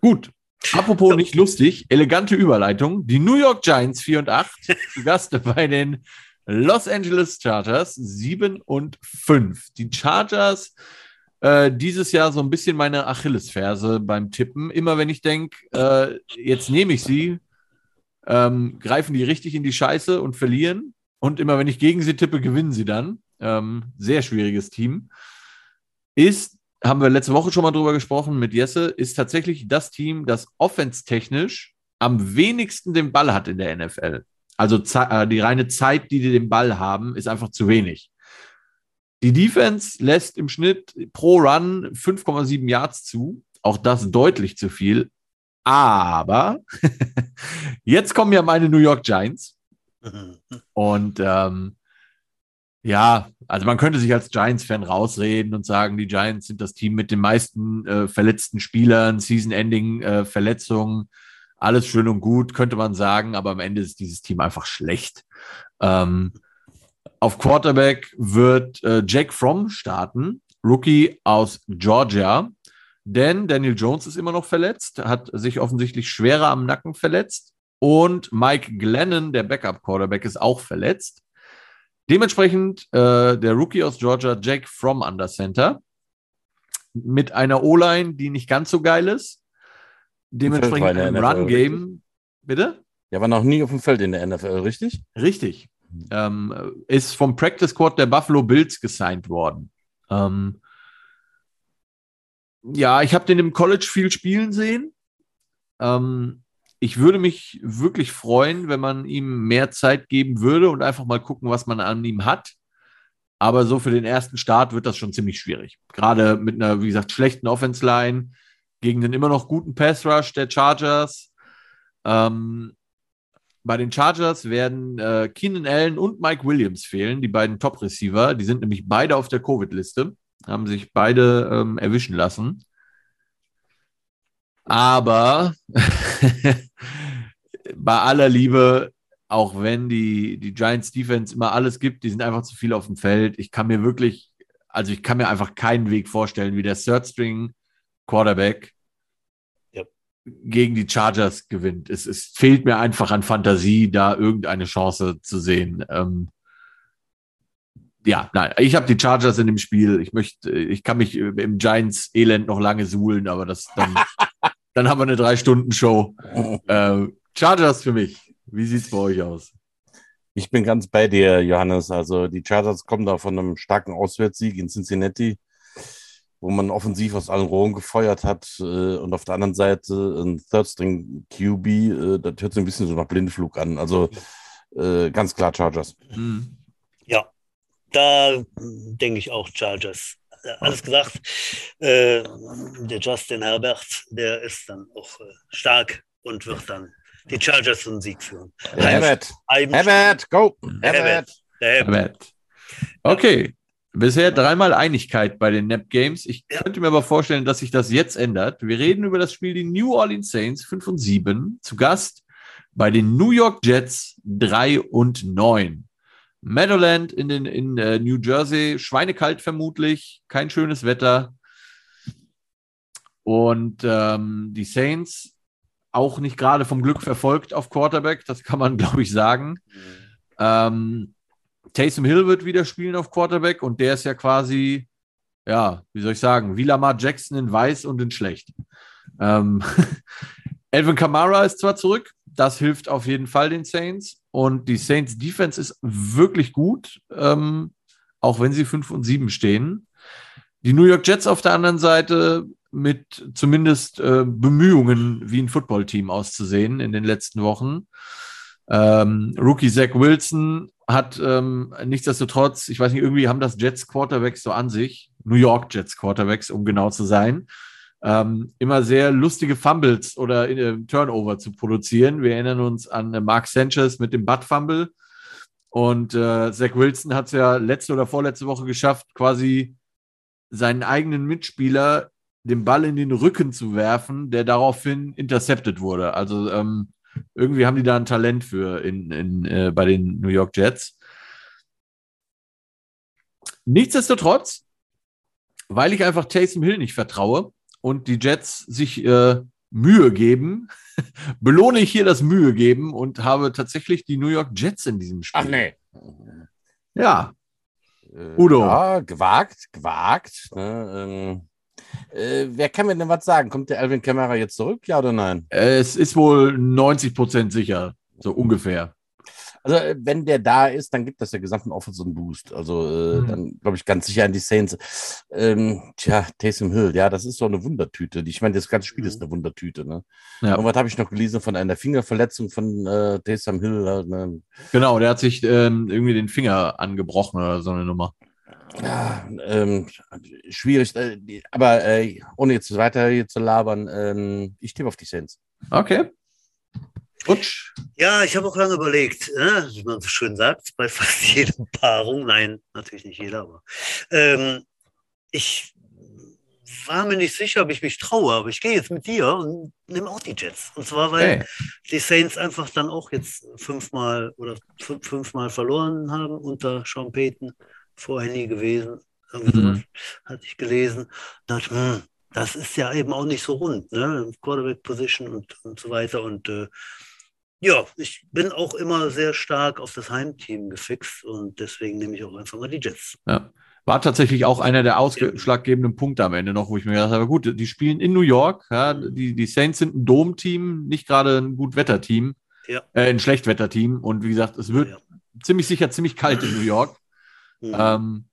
A: Gut. Apropos nicht lustig, elegante Überleitung. Die New York Giants 4 und 8 [laughs] zu Gast bei den Los Angeles Chargers 7 und 5. Die Chargers äh, dieses Jahr so ein bisschen meine Achillesferse beim Tippen. Immer wenn ich denke, äh, jetzt nehme ich sie, ähm, greifen die richtig in die Scheiße und verlieren. Und immer wenn ich gegen sie tippe, gewinnen sie dann. Ähm, sehr schwieriges Team. Ist, haben wir letzte Woche schon mal drüber gesprochen mit Jesse, ist tatsächlich das Team, das offenstechnisch am wenigsten den Ball hat in der NFL. Also äh, die reine Zeit, die die den Ball haben, ist einfach zu wenig. Die Defense lässt im Schnitt pro Run 5,7 Yards zu. Auch das deutlich zu viel. Aber [laughs] jetzt kommen ja meine New York Giants. [laughs] Und ähm, ja, also man könnte sich als Giants-Fan rausreden und sagen, die Giants sind das Team mit den meisten äh, verletzten Spielern, Season-Ending-Verletzungen. Äh, alles schön und gut, könnte man sagen, aber am Ende ist dieses Team einfach schlecht. Ähm, auf Quarterback wird äh, Jake Fromm starten, Rookie aus Georgia. Denn Daniel Jones ist immer noch verletzt, hat sich offensichtlich schwerer am Nacken verletzt. Und Mike Glennon, der Backup-Quarterback, ist auch verletzt. Dementsprechend äh, der Rookie aus Georgia, Jake Fromm, an der Center. Mit einer O-Line, die nicht ganz so geil ist. Dementsprechend ein Run-Game. Bitte?
C: Ja, war noch nie auf dem Feld in der NFL, richtig?
A: Richtig. Ähm, ist vom Practice Squad der Buffalo Bills gesigned worden. Ähm, ja, ich habe den im College viel spielen sehen. Ähm, ich würde mich wirklich freuen, wenn man ihm mehr Zeit geben würde und einfach mal gucken, was man an ihm hat. Aber so für den ersten Start wird das schon ziemlich schwierig. Gerade mit einer, wie gesagt, schlechten Offense-Line gegen den immer noch guten Pass-Rush der Chargers. Ähm, bei den Chargers werden äh, Keenan Allen und Mike Williams fehlen, die beiden Top-Receiver. Die sind nämlich beide auf der Covid-Liste, haben sich beide ähm, erwischen lassen. Aber [laughs] bei aller Liebe, auch wenn die, die Giants Defense immer alles gibt, die sind einfach zu viel auf dem Feld. Ich kann mir wirklich, also ich kann mir einfach keinen Weg vorstellen, wie der Third String Quarterback gegen die Chargers gewinnt. Es, es fehlt mir einfach an Fantasie, da irgendeine Chance zu sehen. Ähm, ja, nein, ich habe die Chargers in dem Spiel. Ich möchte, ich kann mich im Giants Elend noch lange suhlen, aber das dann, [laughs] dann haben wir eine drei Stunden Show. [laughs] Äh, Chargers für mich. Wie sieht es bei euch aus?
C: Ich bin ganz bei dir, Johannes. Also die Chargers kommen da von einem starken Auswärtssieg in Cincinnati wo man offensiv aus allen Rohren gefeuert hat äh, und auf der anderen Seite ein Third String QB, äh, das hört sich ein bisschen so nach Blindflug an. Also äh, ganz klar Chargers. Mhm.
B: Ja, da denke ich auch Chargers. Alles gesagt, äh, der Justin Herbert, der ist dann auch äh, stark und wird dann die Chargers zum Sieg führen.
C: Herbert, Herbert, go! Herbert.
A: Herbert. Okay, Bisher dreimal Einigkeit bei den Nap Games. Ich könnte mir aber vorstellen, dass sich das jetzt ändert. Wir reden über das Spiel die New Orleans Saints 5 und 7 zu Gast bei den New York Jets 3 und 9. Meadowland in, den, in äh, New Jersey, schweinekalt vermutlich, kein schönes Wetter. Und ähm, die Saints auch nicht gerade vom Glück verfolgt auf Quarterback, das kann man, [laughs] glaube ich, sagen. Mhm. Ähm, Taysom Hill wird wieder spielen auf Quarterback und der ist ja quasi, ja, wie soll ich sagen, wie Lamar Jackson in weiß und in schlecht. Ähm, [laughs] Elvin Kamara ist zwar zurück, das hilft auf jeden Fall den Saints und die Saints Defense ist wirklich gut, ähm, auch wenn sie 5 und 7 stehen. Die New York Jets auf der anderen Seite mit zumindest äh, Bemühungen, wie ein Footballteam auszusehen in den letzten Wochen. Ähm, Rookie Zach Wilson hat ähm, nichtsdestotrotz, ich weiß nicht, irgendwie haben das Jets Quarterbacks so an sich, New York Jets Quarterbacks, um genau zu sein, ähm, immer sehr lustige Fumbles oder äh, Turnover zu produzieren. Wir erinnern uns an äh, Mark Sanchez mit dem Butt Fumble Und äh, Zach Wilson hat es ja letzte oder vorletzte Woche geschafft, quasi seinen eigenen Mitspieler den Ball in den Rücken zu werfen, der daraufhin intercepted wurde. Also ähm, irgendwie haben die da ein Talent für in, in, äh, bei den New York Jets. Nichtsdestotrotz, weil ich einfach Taysom Hill nicht vertraue und die Jets sich äh, Mühe geben, [laughs] belohne ich hier das Mühe geben und habe tatsächlich die New York Jets in diesem Spiel.
C: Ach nee.
A: Ja.
C: Äh, Udo. Ja, gewagt, gewagt. Ne, ähm, äh, wer kann mir denn was sagen? Kommt der Alvin Kamera jetzt zurück, ja oder nein?
A: Es ist wohl 90 Prozent sicher, so ungefähr.
C: Also, äh, wenn der da ist, dann gibt das der gesamten Offense einen Boost. Also, äh, mhm. dann glaube ich ganz sicher an die Saints. Ähm, tja, Taysom Hill, ja, das ist so eine Wundertüte. Ich meine, das ganze Spiel mhm. ist eine Wundertüte. Ne? Ja. Und was habe ich noch gelesen von einer Fingerverletzung von äh, Taysom Hill? Ne?
A: Genau, der hat sich ähm, irgendwie den Finger angebrochen oder so eine Nummer.
C: Ja, ähm, schwierig, äh, aber äh, ohne jetzt weiter hier zu labern, ähm, ich tippe auf die Saints.
A: Okay.
B: Rutsch. Ja, ich habe auch lange überlegt, äh, wie man so schön sagt, bei fast [laughs] jeder Paarung. Nein, natürlich nicht jeder, aber ähm, ich war mir nicht sicher, ob ich mich traue, aber ich gehe jetzt mit dir und nehme auch die Jets. Und zwar, weil hey. die Saints einfach dann auch jetzt fünfmal oder fünfmal verloren haben unter Sean Payton. Vorher nie gewesen. Irgendwie mhm. hatte ich gelesen. Dachte, hm, das ist ja eben auch nicht so rund, ne? Quarterback-Position und, und so weiter. Und äh, ja, ich bin auch immer sehr stark auf das Heimteam gefixt und deswegen nehme ich auch einfach mal die Jets.
A: Ja. War tatsächlich auch einer der ausschlaggebenden Punkte am Ende noch, wo ich mir gedacht habe, gut, die spielen in New York, ja, die, die Saints sind ein Dom-Team, nicht gerade ein Gutwetter-Team, ja. äh, ein Schlechtwetter-Team und wie gesagt, es wird ja. ziemlich sicher ziemlich kalt in New York. Mhm. Ähm,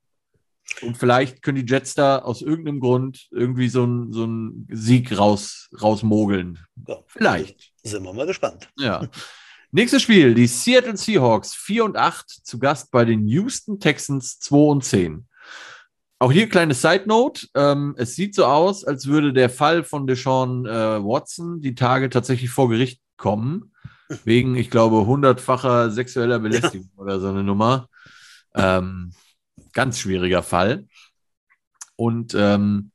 A: und vielleicht können die Jets da aus irgendeinem Grund irgendwie so einen so Sieg raus, rausmogeln. Ja, vielleicht.
B: Sind wir mal gespannt.
A: Ja. Nächstes Spiel, die Seattle Seahawks 4 und 8 zu Gast bei den Houston Texans 2 und 10. Auch hier kleine Side Note. Ähm, es sieht so aus, als würde der Fall von Deshaun äh, Watson die Tage tatsächlich vor Gericht kommen. Wegen, ich glaube, hundertfacher sexueller Belästigung ja. oder so eine Nummer. Ähm, ganz schwieriger Fall. Und ähm,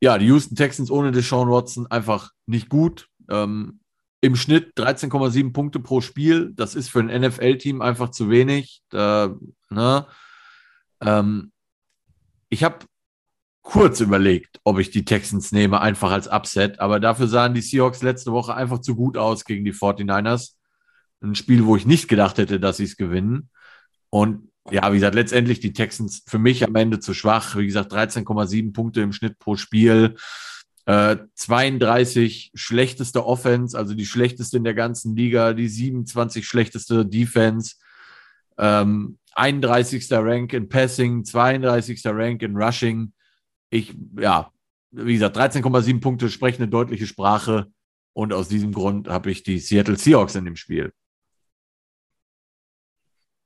A: ja, die Houston Texans ohne Deshaun Watson einfach nicht gut. Ähm, Im Schnitt 13,7 Punkte pro Spiel. Das ist für ein NFL-Team einfach zu wenig. Da, ne? ähm, ich habe kurz überlegt, ob ich die Texans nehme, einfach als Upset. Aber dafür sahen die Seahawks letzte Woche einfach zu gut aus gegen die 49ers. Ein Spiel, wo ich nicht gedacht hätte, dass sie es gewinnen. Und ja, wie gesagt, letztendlich die Texans für mich am Ende zu schwach. Wie gesagt, 13,7 Punkte im Schnitt pro Spiel. Äh, 32 schlechteste Offense, also die schlechteste in der ganzen Liga, die 27 schlechteste Defense, ähm, 31. Rank in Passing, 32. Rank in Rushing. Ich, ja, wie gesagt, 13,7 Punkte sprechen eine deutliche Sprache und aus diesem Grund habe ich die Seattle Seahawks in dem Spiel.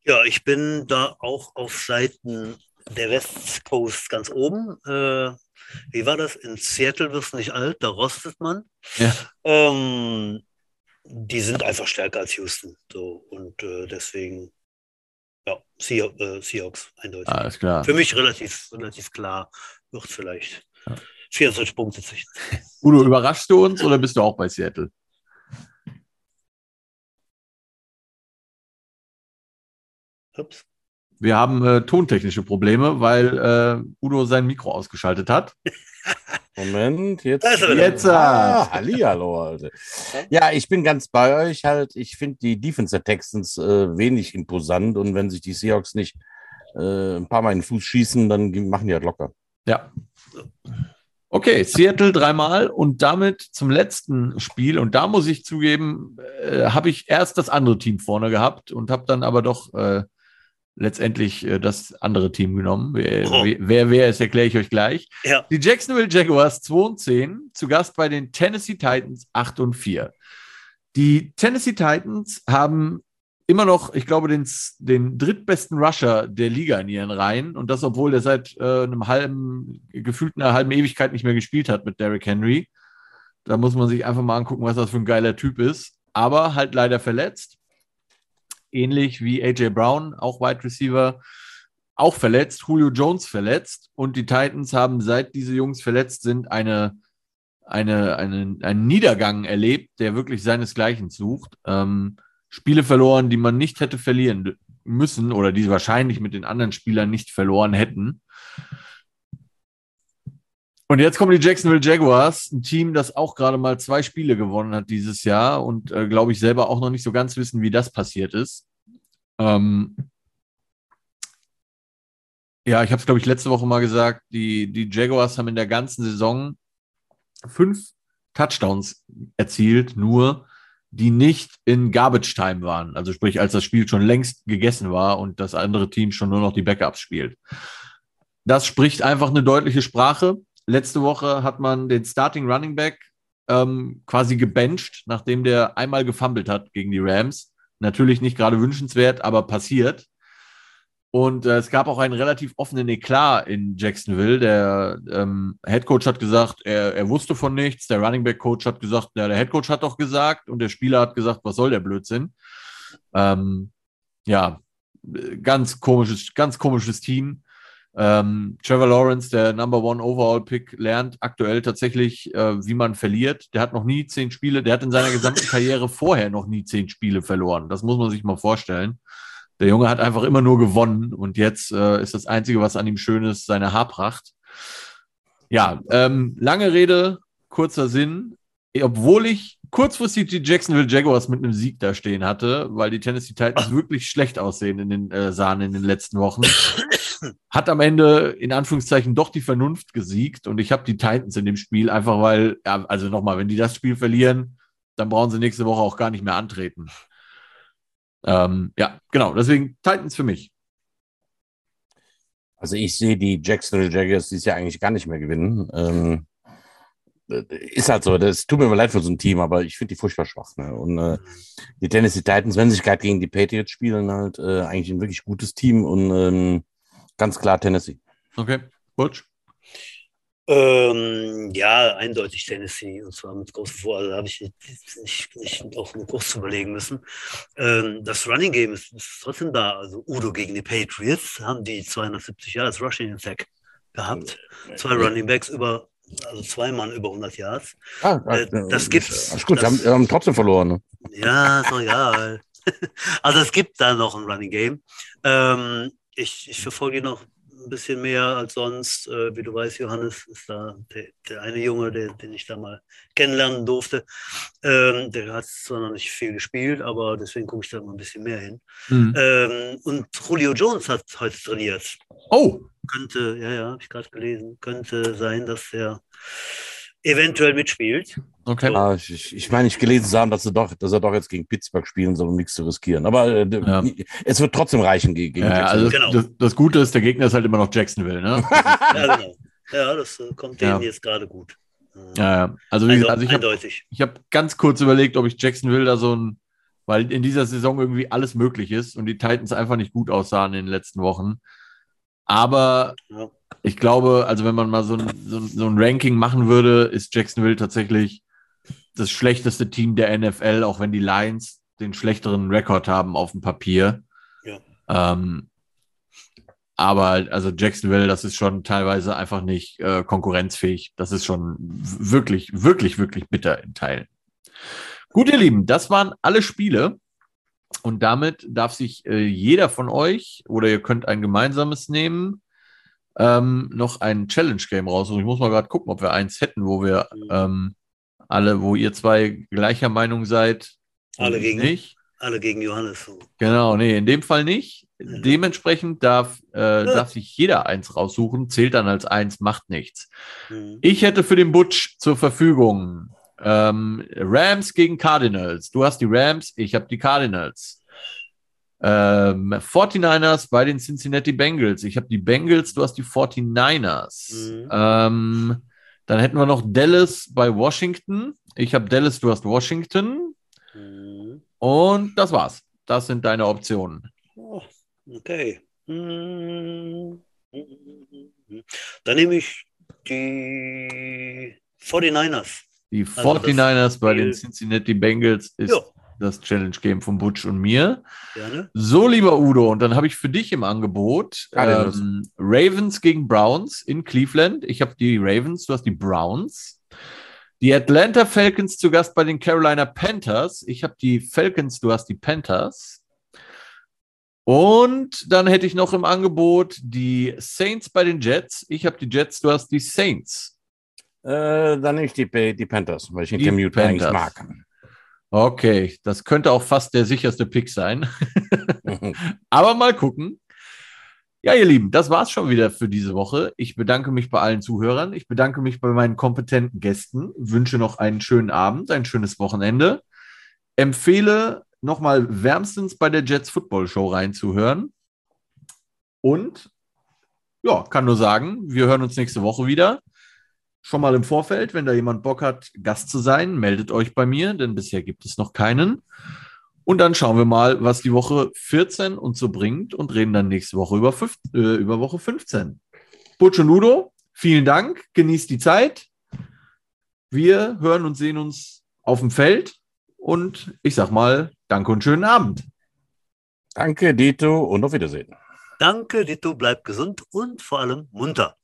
B: Ja, ich bin da auch auf Seiten der West Coast ganz oben. Äh, wie war das? In Seattle wirst du nicht alt, da rostet man. Ja. Ähm, die sind einfach stärker als Houston. So, und äh, deswegen, ja, Seah äh, Seahawks eindeutig.
A: Alles klar.
B: Für mich relativ, relativ klar. Wird vielleicht ja. 24 Punkte zwischen.
A: Udo, überraschst du uns oder bist du auch bei Seattle? Ups. Wir haben äh, tontechnische Probleme, weil äh, Udo sein Mikro ausgeschaltet hat. [laughs]
C: Moment, jetzt.
A: Jetzt. Ah,
C: Hallihallo, Alter. Ja, ich bin ganz bei euch halt. Ich finde die Defense der Texans äh, wenig imposant und wenn sich die Seahawks nicht äh, ein paar Mal in den Fuß schießen, dann machen die halt locker.
A: Ja. Okay, Seattle dreimal und damit zum letzten Spiel. Und da muss ich zugeben, äh, habe ich erst das andere Team vorne gehabt und habe dann aber doch äh, letztendlich äh, das andere Team genommen. Wer, oh. wer, wer ist, erkläre ich euch gleich. Ja. Die Jacksonville Jaguars 2 und 10, zu Gast bei den Tennessee Titans 8 und 4. Die Tennessee Titans haben immer noch, ich glaube, den, den drittbesten Rusher der Liga in ihren Reihen. Und das, obwohl der seit äh, einem halben, gefühlt einer halben Ewigkeit nicht mehr gespielt hat mit Derrick Henry. Da muss man sich einfach mal angucken, was das für ein geiler Typ ist. Aber halt leider verletzt. Ähnlich wie AJ Brown, auch Wide Receiver, auch verletzt, Julio Jones verletzt und die Titans haben seit diese Jungs verletzt sind eine, eine, eine einen Niedergang erlebt, der wirklich seinesgleichen sucht. Ähm, Spiele verloren, die man nicht hätte verlieren müssen oder die sie wahrscheinlich mit den anderen Spielern nicht verloren hätten. Und jetzt kommen die Jacksonville Jaguars, ein Team, das auch gerade mal zwei Spiele gewonnen hat dieses Jahr und äh, glaube ich selber auch noch nicht so ganz wissen, wie das passiert ist. Ähm, ja, ich habe es, glaube ich, letzte Woche mal gesagt, die, die Jaguars haben in der ganzen Saison fünf Touchdowns erzielt, nur die nicht in Garbage Time waren. Also sprich, als das Spiel schon längst gegessen war und das andere Team schon nur noch die Backups spielt. Das spricht einfach eine deutliche Sprache. Letzte Woche hat man den Starting Running Back ähm, quasi gebencht, nachdem der einmal gefummelt hat gegen die Rams. Natürlich nicht gerade wünschenswert, aber passiert. Und äh, es gab auch einen relativ offenen Eklat in Jacksonville. Der ähm, Head Coach hat gesagt, er, er wusste von nichts. Der Running Back Coach hat gesagt, ja, der Head Coach hat doch gesagt. Und der Spieler hat gesagt, was soll der Blödsinn? Ähm, ja, ganz komisches, ganz komisches Team. Ähm, Trevor Lawrence, der Number One Overall Pick, lernt aktuell tatsächlich, äh, wie man verliert. Der hat noch nie zehn Spiele, der hat in seiner gesamten [laughs] Karriere vorher noch nie zehn Spiele verloren. Das muss man sich mal vorstellen. Der Junge hat einfach immer nur gewonnen und jetzt äh, ist das Einzige, was an ihm schön ist, seine Haarpracht. Ja, ähm, lange Rede, kurzer Sinn. Obwohl ich kurzfristig die Jacksonville Jaguars mit einem Sieg da stehen hatte, weil die Tennessee Titans wirklich schlecht aussehen in den äh, sahen in den letzten Wochen, [coughs] hat am Ende in Anführungszeichen doch die Vernunft gesiegt und ich habe die Titans in dem Spiel einfach, weil, ja, also nochmal, wenn die das Spiel verlieren, dann brauchen sie nächste Woche auch gar nicht mehr antreten. Ähm, ja, genau, deswegen Titans für mich.
C: Also ich sehe die Jacksonville Jaguars dieses Jahr eigentlich gar nicht mehr gewinnen. Ähm, ist halt so, das tut mir immer leid für so ein Team, aber ich finde die furchtbar schwach. Ne? Und äh, die Tennessee Titans, wenn sie sich gerade gegen die Patriots spielen, halt äh, eigentlich ein wirklich gutes Team und ähm, ganz klar Tennessee.
A: Okay, Butch?
B: Ähm, ja, eindeutig Tennessee und zwar mit großem Vor. Also habe ich nicht, nicht auch nur kurz überlegen müssen. Ähm, das Running Game ist, ist, trotzdem da. Also Udo gegen die Patriots haben die 270 Jahre als Rushing Attack gehabt. Zwei Running Backs über, also zwei Mann über 100 Yards. Ah, äh, das gibt's.
C: Ist gut, das, haben, haben trotzdem verloren. Ne?
B: Ja, ist doch egal. [laughs] also es gibt da noch ein Running Game. Ähm, ich, ich verfolge noch ein bisschen mehr als sonst. Äh, wie du weißt, Johannes ist da der, der eine Junge, der, den ich da mal kennenlernen durfte. Ähm, der hat zwar noch nicht viel gespielt, aber deswegen gucke ich da mal ein bisschen mehr hin. Mhm. Ähm, und Julio Jones hat heute trainiert.
A: Oh!
B: Könnte, ja, ja, habe ich gerade gelesen, könnte sein, dass er eventuell mitspielt.
C: Okay. So. Ah, ich, ich meine, ich gelesen zu haben, dass er, doch, dass er doch jetzt gegen Pittsburgh spielen soll, um nichts zu riskieren. Aber äh, ja. es wird trotzdem reichen gegen,
A: ja, Also genau. das, das, Gute ist, der Gegner ist halt immer noch Jacksonville, ne? [laughs]
B: ja, genau. Ja, das äh, kommt denen jetzt gerade gut.
A: Ja, ja. Also, wie gesagt, also ich habe hab ganz kurz überlegt, ob ich Jacksonville da so ein, weil in dieser Saison irgendwie alles möglich ist und die Titans einfach nicht gut aussahen in den letzten Wochen. Aber ja ich glaube, also wenn man mal so ein, so, so ein Ranking machen würde, ist Jacksonville tatsächlich das schlechteste Team der NFL, auch wenn die Lions den schlechteren Rekord haben auf dem Papier. Ja. Ähm, aber also Jacksonville, das ist schon teilweise einfach nicht äh, konkurrenzfähig. Das ist schon wirklich, wirklich, wirklich bitter in Teilen. Gut, ihr Lieben, das waren alle Spiele. Und damit darf sich äh, jeder von euch oder ihr könnt ein gemeinsames nehmen ähm, noch ein Challenge-Game raussuchen. Ich muss mal gerade gucken, ob wir eins hätten, wo wir mhm. ähm, alle, wo ihr zwei gleicher Meinung seid.
B: Alle gegen, nicht. alle gegen Johannes.
A: Genau, nee, in dem Fall nicht. Mhm. Dementsprechend darf, äh, ja. darf sich jeder eins raussuchen, zählt dann als eins, macht nichts. Mhm. Ich hätte für den Butch zur Verfügung ähm, Rams gegen Cardinals. Du hast die Rams, ich habe die Cardinals. Ähm, 49ers bei den Cincinnati Bengals. Ich habe die Bengals, du hast die 49ers. Mhm. Ähm, dann hätten wir noch Dallas bei Washington. Ich habe Dallas, du hast Washington. Mhm. Und das war's. Das sind deine Optionen.
B: Oh, okay. Mhm. Dann nehme ich die 49ers.
A: Die 49ers also bei den Cincinnati Bengals ist ja. das Challenge Game von Butch und mir.
B: Gerne.
A: So, lieber Udo, und dann habe ich für dich im Angebot ähm, Ravens gegen Browns in Cleveland. Ich habe die Ravens, du hast die Browns. Die Atlanta Falcons zu Gast bei den Carolina Panthers. Ich habe die Falcons, du hast die Panthers. Und dann hätte ich noch im Angebot die Saints bei den Jets. Ich habe die Jets, du hast die Saints.
C: Äh, dann nehme ich die, die Panthers, weil ich den
A: Die
C: Cam Newton eigentlich
A: Panthers.
C: mag.
A: Okay, das könnte auch fast der sicherste Pick sein. [laughs] Aber mal gucken. Ja, ihr Lieben, das war's schon wieder für diese Woche. Ich bedanke mich bei allen Zuhörern. Ich bedanke mich bei meinen kompetenten Gästen. Wünsche noch einen schönen Abend, ein schönes Wochenende. Empfehle nochmal wärmstens bei der Jets Football Show reinzuhören. Und ja, kann nur sagen, wir hören uns nächste Woche wieder. Schon mal im Vorfeld, wenn da jemand Bock hat, Gast zu sein, meldet euch bei mir, denn bisher gibt es noch keinen. Und dann schauen wir mal, was die Woche 14 uns so bringt und reden dann nächste Woche über, fünf, äh, über Woche 15. Butch und Udo, vielen Dank, genießt die Zeit. Wir hören und sehen uns auf dem Feld und ich sag mal, danke und schönen Abend.
C: Danke, Dito, und auf Wiedersehen.
B: Danke, Ditto, bleib gesund und vor allem munter.